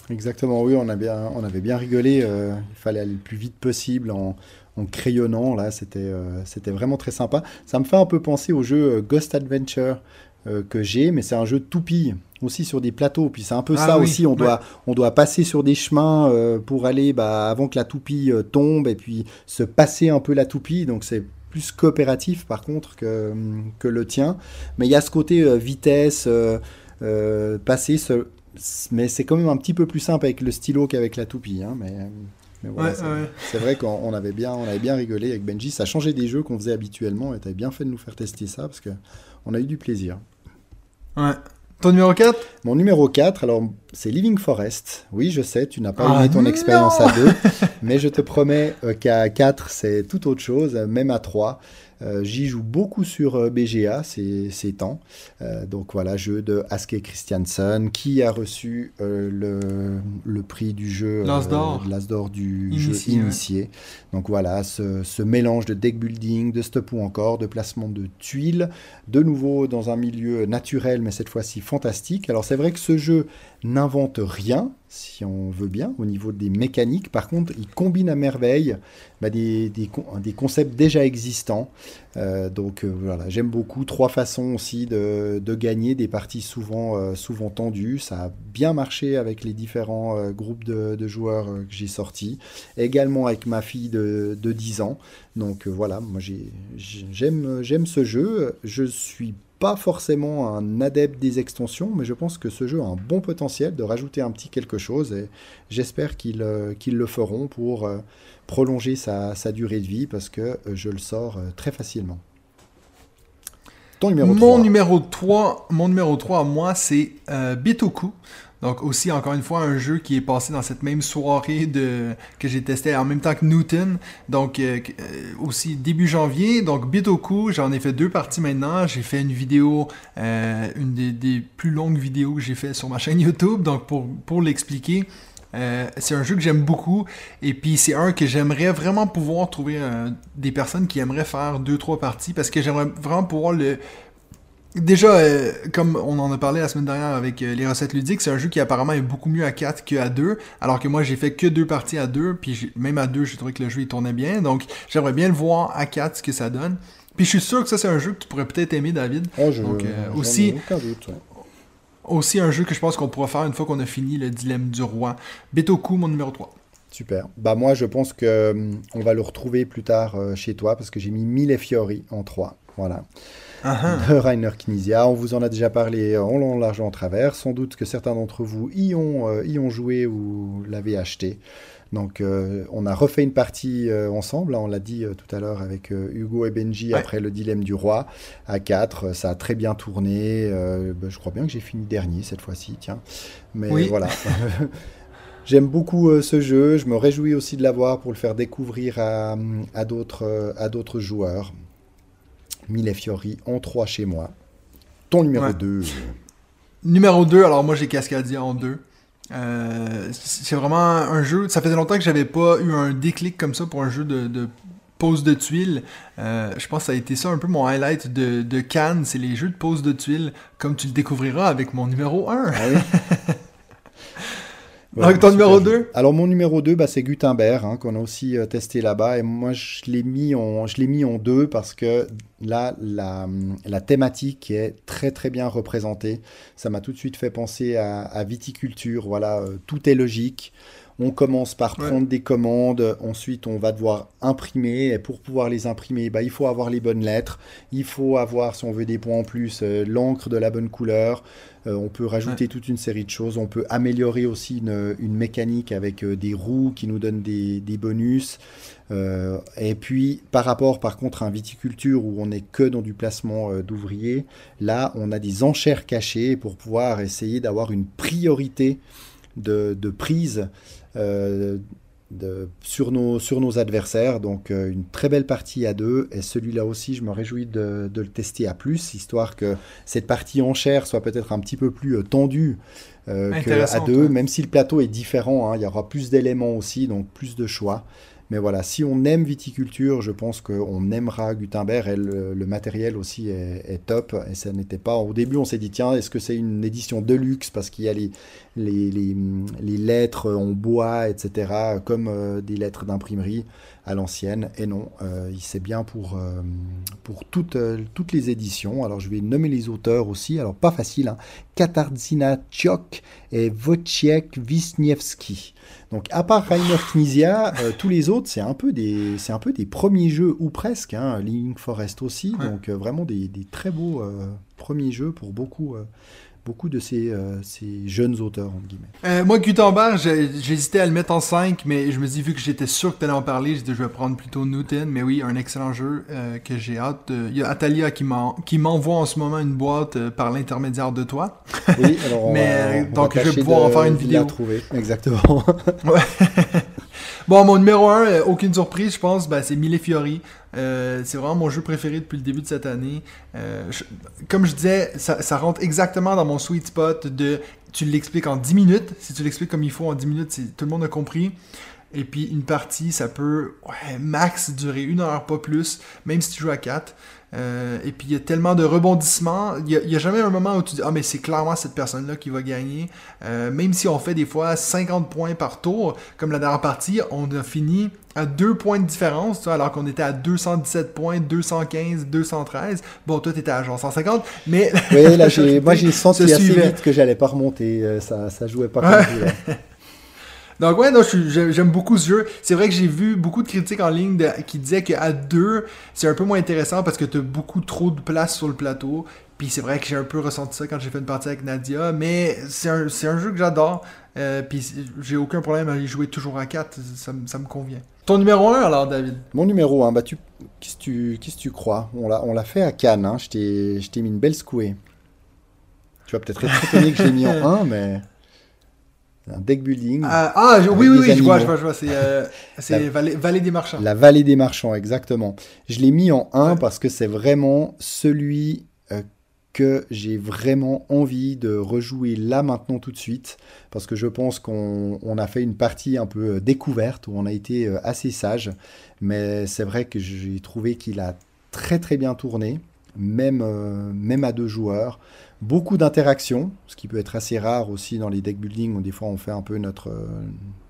B: Exactement, oui, on, a bien, on avait bien rigolé. euh, il fallait aller le plus vite possible en, en crayonnant. Là, c'était euh, c'était vraiment très sympa. Ça me fait un peu penser au jeu euh, Ghost Adventure euh, que j'ai, mais c'est un jeu de toupie aussi sur des plateaux. Puis c'est un peu
A: Ah
B: ça
A: oui,
B: aussi. On
A: ouais.
B: doit, on doit passer sur des chemins pour aller bah, avant que la toupie tombe et puis se passer un peu la toupie. Donc c'est plus coopératif par contre que, que le tien. Mais il y a ce côté vitesse, passer, ce- mais c'est quand même un petit peu plus simple avec le stylo qu'avec la toupie. hein, mais, mais voilà,
A: Ouais,
B: c'est,
A: ouais.
B: c'est vrai qu'on on avait, bien, on avait bien rigolé avec Benji. Ça changeait des jeux qu'on faisait habituellement et t'avais bien fait de nous faire tester ça parce que on a eu du plaisir.
A: Ouais. Ton numéro 4
B: Mon numéro 4, alors c'est Living Forest. Oui, je sais, tu n'as pas
A: Ah
B: aimé ton expérience à 2, mais je te promets euh, qu'à 4, c'est tout autre chose, même à 3. Euh, J'y joue beaucoup sur euh, BGA ces, ces temps. Euh, donc voilà, jeu de Aske Christiansen qui a reçu euh, le, le prix du jeu
A: L'As d'or.
B: l'As d'or du
A: Initié,
B: jeu
A: ouais.
B: initié. Donc voilà, ce, ce mélange de deck building, de stop ou encore, de placement de tuiles, de nouveau dans un milieu naturel, mais cette fois-ci fantastique. Alors c'est vrai que ce jeu n'invente rien, si on veut bien, au niveau des mécaniques. Par contre, il combine à merveille bah, des, des, con- des concepts déjà existants. Euh, donc euh, voilà, j'aime beaucoup. Trois façons aussi de, gagner des parties souvent, euh, souvent tendues. Ça a bien marché avec les différents groupes de, joueurs que j'ai sortis. Également avec ma fille de, de 10 ans. Donc voilà, moi j'ai- j'ai- j'aime j'aime ce jeu. Je suis pas forcément un adepte des extensions, mais je pense que ce jeu a un bon potentiel de rajouter un petit quelque chose et j'espère qu'ils euh, qu'ils le feront pour euh, prolonger sa, sa durée de vie parce que euh, je le sors très facilement. Ton numéro
A: mon
B: 3.
A: numéro 3, mon numéro 3 à moi, c'est euh, Bitoku. Donc aussi, encore une fois, un jeu qui est passé dans cette même soirée de, que j'ai testé en même temps que Newton. Donc euh, euh, aussi début janvier. Donc Bitoku, j'en ai fait deux parties maintenant. J'ai fait une vidéo, euh, une des, des plus longues vidéos que j'ai fait sur ma chaîne YouTube. Donc pour, pour l'expliquer, euh, c'est un jeu que j'aime beaucoup et puis c'est un que j'aimerais vraiment pouvoir trouver euh, des personnes qui aimeraient faire deux trois parties parce que j'aimerais vraiment pouvoir le Déjà, euh, comme on en a parlé la semaine dernière avec euh, les recettes ludiques, c'est un jeu qui apparemment est beaucoup mieux à 4 qu'à 2, alors que moi j'ai fait que deux parties à 2, puis même à 2 j'ai trouvé que le jeu il tournait bien, donc j'aimerais bien le voir à 4 ce que ça donne. Puis je suis sûr que ça c'est un jeu que tu pourrais peut-être aimer David.
B: Oh, je,
A: Donc, euh, aussi-
B: aucun doute, ouais.
A: Aussi un jeu que je pense qu'on pourra faire une fois qu'on a fini le dilemme du roi. Betoku, mon numéro 3.
B: Super. Bah moi je pense que hum, on va le retrouver plus tard chez toi parce que j'ai mis Mille et Fiori en 3. Voilà.
A: Ah
B: de Rainer Knizia. On vous en a déjà parlé en long, en large, en travers. Sans doute que certains d'entre vous y ont, euh, y ont joué ou l'avez acheté. Donc, euh, on a refait une partie euh, ensemble. hein, on l'a dit euh, tout à l'heure avec euh, Hugo et Benji
A: Ouais.
B: après le dilemme du roi à 4. Ça a très bien tourné. euh, bah, je crois bien que j'ai fini dernier cette fois-ci. Tiens. Mais
A: Oui.
B: voilà. J'aime beaucoup euh, ce jeu. Je me réjouis aussi de l'avoir pour le faire découvrir à, euh, à d'autres joueurs. Mille Fiori en 3 chez moi. Ton numéro
A: Ouais.
B: 2.
A: Numéro 2, alors moi j'ai Cascadia en 2. Euh, c'est vraiment un jeu. Ça faisait longtemps que j'avais pas eu un déclic comme ça pour un jeu de, de pose de tuiles. Euh, je pense que ça a été ça un peu mon highlight de, de Cannes, c'est les jeux de pose de tuiles, comme tu le découvriras avec mon numéro 1.
B: Ah oui Ouais,
A: Donc, ton numéro
B: jeu.
A: 2
B: Alors mon numéro 2, bah, c'est Gutenberg, hein, qu'on a aussi euh, testé là-bas. Et moi, je l'ai mis en, je l'ai mis en deux parce que là, la, la thématique est très très bien représentée. Ça m'a tout de suite fait penser à, à viticulture. Voilà, euh, tout est logique. On commence par
A: Ouais.
B: prendre des commandes, ensuite on va devoir imprimer, et pour pouvoir les imprimer, bah, il faut avoir les bonnes lettres, il faut avoir, si on veut des points en plus, euh, l'encre de la bonne couleur, Euh, on peut rajouter toute une série de choses, on peut améliorer aussi une, une mécanique avec euh, des roues qui nous donnent des, des bonus. Euh, et puis par rapport par contre à un viticulture où on n'est que dans du placement euh, d'ouvriers, là on a des enchères cachées pour pouvoir essayer d'avoir une priorité de, de prise de- sur, nos, sur nos adversaires. Donc euh, une très belle partie à deux. Et celui-là aussi, je me réjouis de, de le tester à plus, histoire que cette partie enchère soit peut-être un petit peu plus euh, tendue euh, qu'à deux,
A: ouais.
B: même si le plateau est différent. hein, il y aura plus d'éléments aussi, donc plus de choix. Mais voilà, si on aime viticulture, je pense qu'on aimera Gutenberg le, matériel aussi est, top. Et ça n'était pas. Au début, on s'est dit tiens, est-ce que c'est une édition de luxe parce qu'il y a les lettres en bois, etc., comme euh, des lettres d'imprimerie à l'ancienne. Et non, euh, c'est bien pour, euh, pour toutes, euh, toutes les éditions. Alors, je vais nommer les auteurs aussi. Alors, pas facile, hein. Katarzyna Ciok et Wojciech Wisniewski. Donc, à part Rainer Knizia, euh, tous les autres, c'est un peu des, c'est un peu des premiers jeux, ou presque. Hein, Link Forest aussi.
A: Ouais.
B: Donc, vraiment des, des très beaux premiers jeux pour beaucoup, beaucoup de ces, euh, ces jeunes auteurs, entre guillemets.
A: Euh, moi, Gutenberg, j'hésitais à le mettre en 5, mais je me dis, vu que j'étais sûr que tu allais en parler, dit, je vais prendre plutôt Newton. Mais oui, un excellent jeu euh, que j'ai hâte. Il y a Atalia qui m'en- qui m'envoie en ce moment une boîte par l'intermédiaire de toi.
B: Oui, alors on
A: Mais,
B: va- on va
A: donc, je vais pouvoir en faire une vidéo.
B: La trouver, exactement.
A: Bon, mon numéro 1, aucune surprise, je pense, ben, c'est Mille Fiori. Euh, c'est vraiment mon jeu préféré depuis le début de cette année. Euh, comme je disais, ça, rentre exactement dans mon sweet spot de tu l'expliques en 10 minutes. Si tu l'expliques comme il faut en 10 minutes, tout le monde a compris. Et puis une partie, ça peut max durer une heure, pas plus, même si tu joues à 4. Euh, et puis il y a tellement de rebondissements. Il n'y a, jamais un moment où tu dis Ah, mais c'est clairement cette personne-là qui va gagner. Euh, même si on fait des fois 50 points par tour, comme la dernière partie, on a fini à deux points de différence, tu vois, alors qu'on était à 217 points, 215, 213. Bon, toi, t'étais à genre 150, mais.
B: Oui, là, j'ai, moi, j'ai senti
A: se
B: assez vite que j'allais pas remonter. euh, Ça, ça jouait pas comme.
A: Donc ouais, non, j'aime beaucoup ce jeu. C'est vrai que j'ai vu beaucoup de critiques en ligne qui disaient qu'à deux, c'est un peu moins intéressant parce que t'as beaucoup trop de place sur le plateau. Puis c'est vrai que j'ai un peu ressenti ça quand j'ai fait une partie avec Nadia, mais c'est un, un jeu que j'adore. Euh, puis j'ai aucun problème à y jouer toujours à 4, ça, ça me convient. Ton numéro 1 alors, David?
B: Mon numéro 1, bah, tu, qu'est-ce que tu, crois? On l'a, fait à Cannes. Hein. Je, t'ai, mis une belle secouée. Tu vas peut-être être étonné que je l'ai mis en 1, mais. Un deck building.
A: Ah, ah, je- oui, oui, oui, je vois, je vois, je vois. C'est euh,
B: La-
A: Vallée, Vallée des Marchands.
B: La vallée des marchands, exactement. Je l'ai mis en 1
A: Ouais.
B: parce que c'est vraiment celui euh, que j'ai vraiment envie de rejouer là maintenant tout de suite. Parce que je pense qu'on on a fait une partie un peu euh, découverte où on a été euh, assez sage. Mais c'est vrai que j'ai trouvé qu'il a très très bien tourné, même, euh, même à deux joueurs. Beaucoup d'interactions, ce qui peut être assez rare aussi dans les deck building où des fois on fait un peu notre, euh,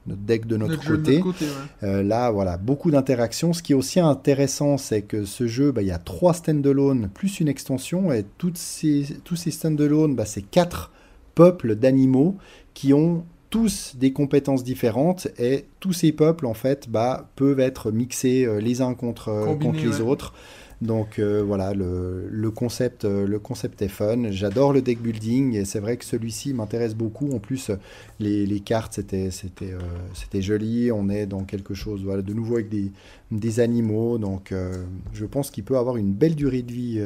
B: notre deck de notre,
A: de
B: côté.
A: notre côté, ouais.
B: Euh, là, voilà, beaucoup d'interactions. Ce qui est aussi intéressant, c'est que ce jeu, bah, il y a trois standalone plus une extension, et toutes ces, tous ces standalone, bah, c'est quatre peuples d'animaux qui ont tous des compétences différentes, et tous ces peuples, en fait, bah, peuvent être mixés euh, les uns contre, les
A: ouais.
B: autres. Donc euh, voilà, le, le concept, euh, le concept est fun. J'adore le deck building et c'est vrai que celui-ci m'intéresse beaucoup. En plus, les, les cartes, c'était c'était euh, c'était joli. On est dans quelque chose voilà, de nouveau avec des, des animaux. Donc je pense qu'il peut avoir une belle durée de vie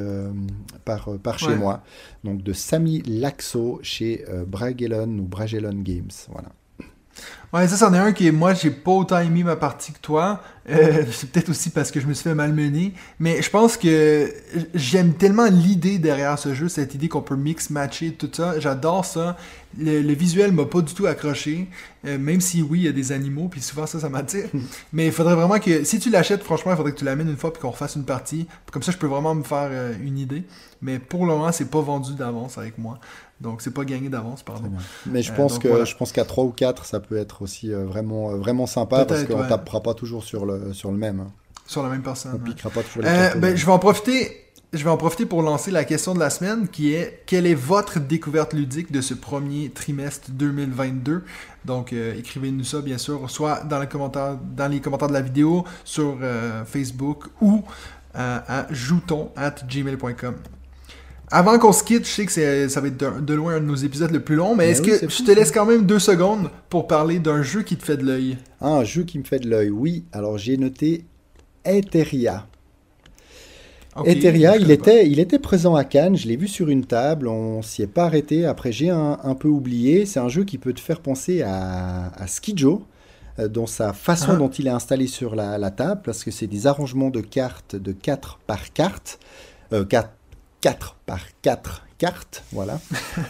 B: par, par chez
A: Ouais.
B: moi. Donc de Samy Laxo chez Bragellon ou Bragellon Games. Voilà.
A: Ouais, ça, c'en est un qui est. Moi, j'ai pas autant aimé ma partie que toi. Euh, c'est peut-être aussi parce que je me suis fait malmener. Mais je pense que j'aime tellement l'idée derrière ce jeu, cette idée qu'on peut mix-matcher tout ça. J'adore ça. Le, le visuel m'a pas du tout accroché. Euh, même si oui, il y a des animaux, puis souvent ça, ça m'attire. Mais il faudrait vraiment que, si tu l'achètes, franchement, il faudrait que tu l'amènes une fois, puis qu'on refasse une partie. Comme ça, je peux vraiment me faire euh, une idée. Mais pour le moment, c'est pas vendu d'avance avec moi. Donc, c'est pas gagné d'avance, pardon.
B: Mais je
A: Euh,
B: pense
A: donc
B: que
A: voilà.
B: je pense qu'à 3 ou 4, ça peut être aussi euh, vraiment, euh, vraiment sympa parce qu'on
A: ouais.
B: tapera pas toujours sur le, sur le même. hein.
A: Sur la même personne.
B: On
A: ouais.
B: piquera pas toujours les
A: Euh, ben, je vais en profiter. Je vais en profiter pour lancer la question de la semaine qui est quelle est votre découverte ludique de ce premier trimestre 2022 Donc euh, écrivez-nous ça bien sûr, soit dans les commentaires, dans les commentaires de la vidéo, sur euh, Facebook ou euh, à jouton at gmail.com. Avant qu'on se quitte, je sais que ça va être de, de loin un de nos épisodes le plus long, mais
B: Ben
A: est-ce
B: oui,
A: que je
B: fou,
A: te laisse quand même deux secondes pour parler d'un jeu qui te fait de l'œil?
B: Ah, un jeu qui me fait de l'œil, oui. Alors j'ai noté Etheria,
A: je
B: il
A: pas.
B: était, il était présent à Cannes, je l'ai vu sur une table, on s'y est pas arrêté. Après, j'ai un, un peu oublié. C'est un jeu qui peut te faire penser à, à Skijo, euh, dans sa façon
A: Ah.
B: dont il est installé sur la, la table, parce que c'est des arrangements de cartes de 4 par carte. Euh, 4, 4 par 4 cartes, voilà.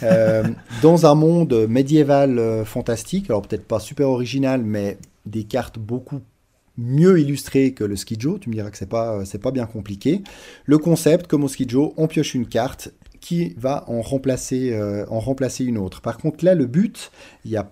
B: Euh, dans un monde médiéval euh, fantastique, alors peut-être pas super original, mais des cartes beaucoup mieux illustrées que le Skijo. Tu me diras que c'est pas, euh, c'est pas bien compliqué. Le concept, comme au Skijo, on pioche une carte qui va en remplacer, euh, en remplacer une autre. Par contre, là, le but,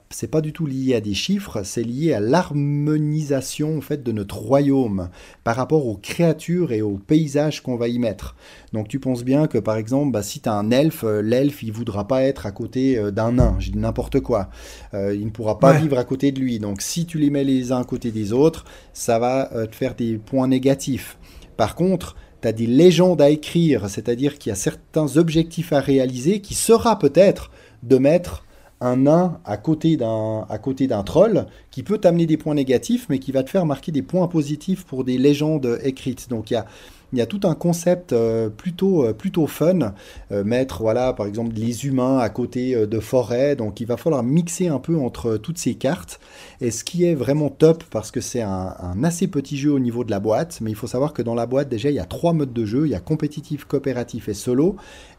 B: c'est pas du tout lié à des chiffres, c'est lié à l'harmonisation en fait de notre royaume par rapport aux créatures et aux paysages qu'on va y mettre. Donc tu penses bien que par exemple, bah, si tu as un elfe, euh, l'elfe il voudra pas être à côté euh, d'un nain, j'ai dit n'importe quoi. Euh, il ne pourra pas
A: Ouais.
B: vivre à côté de lui. Donc si tu les mets les uns à côté des autres, ça va te faire des points négatifs. Par contre, tu as des légendes à écrire, c'est-à-dire qu'il y a certains objectifs à réaliser qui sera peut-être de mettre un nain à côté d'un à côté d'un troll qui peut t'amener des points négatifs mais qui va te faire marquer des points positifs pour des légendes écrites. Donc il y a il y a tout un concept euh, plutôt euh, plutôt fun. Euh, mettre voilà par exemple les humains à côté de forêts. Donc il va falloir mixer un peu entre toutes ces cartes. Et ce qui est vraiment top parce que c'est un, un assez petit jeu au niveau de la boîte mais il faut savoir que dans la boîte déjà il y a trois modes de jeu. Il y a compétitif coopératif et solo.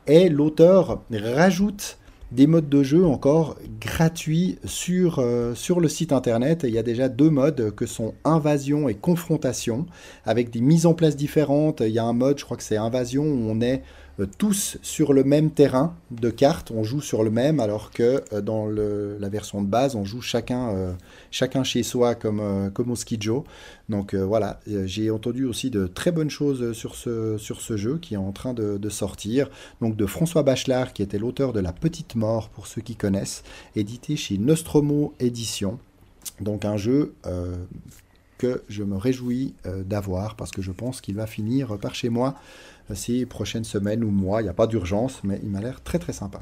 B: Et l'auteur rajoute des modes de jeu encore gratuits sur, euh, le site internet. Il y a déjà deux modes que sont invasion et confrontation, avec des mises en place différentes. Il y a un mode, je crois que c'est invasion, où on est tous sur le même terrain de cartes, on joue sur le même, alors que euh, dans la version de base, on joue chacun, euh, chacun chez soi comme, euh, comme au Skijo. Donc euh, voilà, Euh, j'ai entendu aussi de très bonnes choses sur ce, sur ce jeu qui est en train de, sortir. Donc de François Bachelard, qui était l'auteur de La Petite Mort, pour ceux qui connaissent, édité chez Nostromo Édition. Donc un jeu euh, que je me réjouis euh, d'avoir parce que je pense qu'il va finir par chez moi ces prochaines semaines ou mois. Il n'y a pas d'urgence, mais il m'a l'air très très sympa.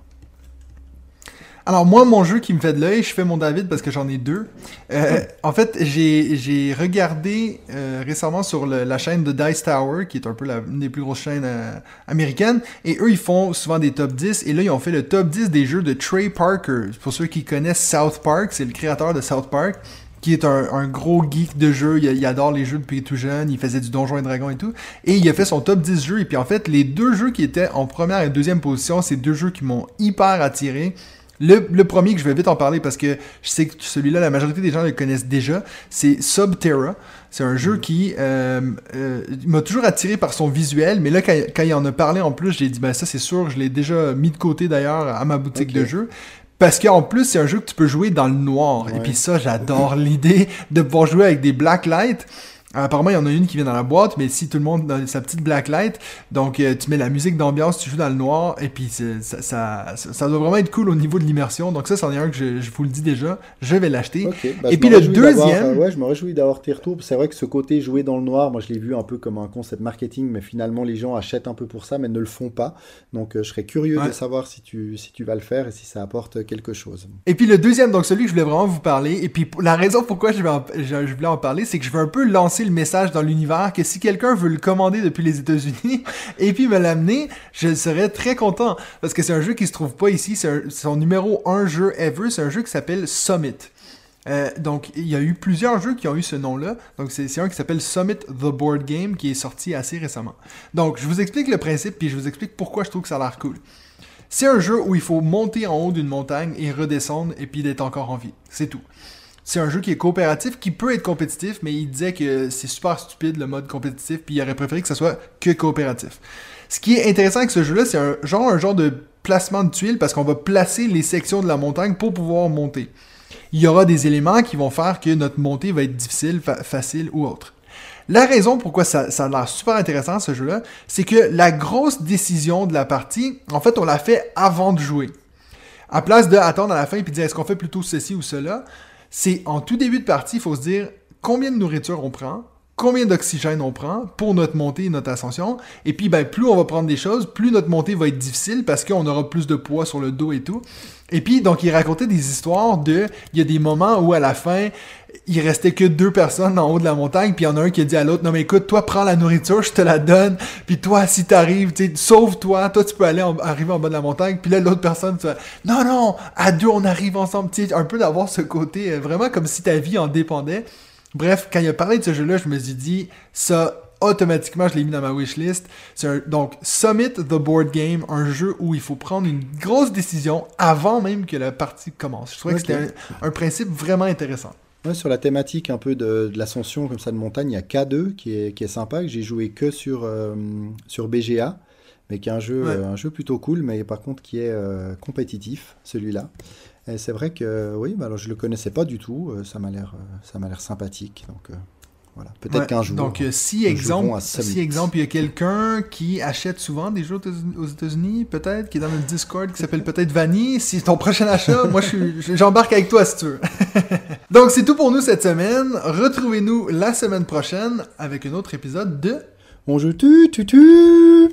A: Alors moi, mon jeu qui me fait de l'œil, je fais mon David parce que j'en ai deux. Euh, en fait, j'ai j'ai regardé euh, récemment sur le- la chaîne de Dice Tower, qui est un peu la, une des plus grosses chaînes euh, américaines, et eux, ils font souvent des top 10, et là, ils ont fait le top 10 des jeux de Trey Parker. Pour ceux qui connaissent South Park, c'est le créateur de South Park, qui est un, un gros geek de jeux, il, il adore les jeux depuis tout jeune, il faisait du Donjon et Dragon et tout, et il a fait son top 10 jeux, et puis en fait, les deux jeux qui étaient en première et deuxième position, c'est deux jeux qui m'ont hyper attiré. Le, le premier que je vais vite en parler parce que je sais que celui-là, la majorité des gens le connaissent déjà, c'est Subterra. C'est un jeu qui euh, euh, m'a toujours attiré par son visuel, mais là, quand, quand il en a parlé en plus, j'ai dit, ben ça c'est sûr, je l'ai déjà mis de côté d'ailleurs à ma boutique de jeux. Parce qu'en plus, c'est un jeu que tu peux jouer dans le noir. Et puis ça, j'adore l'idée de pouvoir jouer avec des black lights. Apparemment, il y en a une qui vient dans la boîte, mais si tout le monde a sa petite blacklight, donc euh, tu mets la musique d'ambiance, tu joues dans le noir, et puis ça, ça, doit vraiment être cool au niveau de l'immersion. Donc ça, c'en est un que je, je vous le dis déjà, je vais l'acheter.
B: Bah,
A: Et puis le deuxième-
B: euh, ouais, je me réjouis d'avoir tes retours. C'est vrai que ce côté jouer dans le noir, moi je l'ai vu un peu comme un concept marketing, mais finalement les gens achètent un peu pour ça, mais ne le font pas. Donc euh, je serais curieux
A: Ouais.
B: de savoir si tu, si tu vas le faire et si ça apporte quelque chose.
A: Et puis le deuxième, donc celui que je voulais vraiment vous parler, et puis la raison pourquoi je, vais en- je, je voulais en parler, c'est que je veux un peu lancer le message dans l'univers que si quelqu'un veut le commander depuis les États-Unis et puis me l'amener, je serais très content parce que c'est un jeu qui se trouve pas ici, c'est son numéro un jeu ever, c'est un jeu qui s'appelle Summit. Euh, donc, il y a eu plusieurs jeux qui ont eu ce nom-là. Donc, c'est un qui s'appelle Summit The Board Game qui est sorti assez récemment. Donc, je vous explique le principe puis je vous explique pourquoi je trouve que ça a l'air cool. C'est un jeu où il faut monter en haut d'une montagne et redescendre et puis d'être encore en vie. C'est tout. C'est un jeu qui est coopératif, qui peut être compétitif, mais il disait que c'est super stupide le mode compétitif, puis il aurait préféré que ça soit que coopératif. Ce qui est intéressant avec ce jeu-là, c'est un genre, de placement de tuiles parce qu'on va placer les sections de la montagne pour pouvoir monter. Il y aura des éléments qui vont faire que notre montée va être difficile, fa- facile ou autre. La raison pourquoi ça, ça a l'air super intéressant ce jeu-là, c'est que la grosse décision de la partie, en fait, on l'a fait avant de jouer. À place de attendre à la fin et puis dire est-ce qu'on fait plutôt ceci ou cela, c'est en tout début de partie, il faut se dire combien de nourriture on prend, combien d'oxygène on prend pour notre montée et notre ascension. Et puis, ben, plus on va prendre des choses, plus notre montée va être difficile parce qu'on aura plus de poids sur le dos et tout. Et puis, donc, il racontait des histoires de. Il y a des moments où, à la fin, il restait que deux personnes en haut de la montagne, puis il y en a un qui a dit à l'autre Non, mais écoute, toi, prends la nourriture, je te la donne, puis toi, si t'arrives, sauve-toi, toi, tu peux aller en- arriver en bas de la montagne, puis là, l'autre personne, tu vas Non, non, à deux, on arrive ensemble, tu un peu d'avoir ce côté, euh, vraiment comme si ta vie en dépendait. Bref, quand il a parlé de ce jeu-là, je me suis dit, ça, automatiquement, je l'ai mis dans ma wishlist. C'est donc Summit the Board Game, un jeu où il faut prendre une grosse décision avant même que la partie commence. Je trouvais que c'était un, un principe vraiment intéressant.
B: Ouais, sur la thématique un peu de, de l'ascension comme ça de montagne, il y a K2 qui est, qui est sympa, que j'ai joué que sur, euh, sur BGA, mais qui est un jeu,
A: Ouais.
B: euh, un jeu plutôt cool, mais par contre qui est euh, compétitif, celui-là. Et c'est vrai que oui, bah alors je le connaissais pas du tout, ça m'a l'air ça m'a l'air sympathique, donc voilà. Peut-être
A: Ouais,
B: qu'un jour.
A: Donc, euh, si exemple, si exemple, il y a quelqu'un qui achète souvent des jeux aux États- aux États-Unis, peut-être, qui est dans notre Discord, qui s'appelle peut-être Vanny, si c'est ton prochain achat, moi, j'embarque avec toi si tu veux. Donc, c'est tout pour nous cette semaine. Retrouvez-nous la semaine prochaine avec un autre épisode de
B: On joue tu tu tu.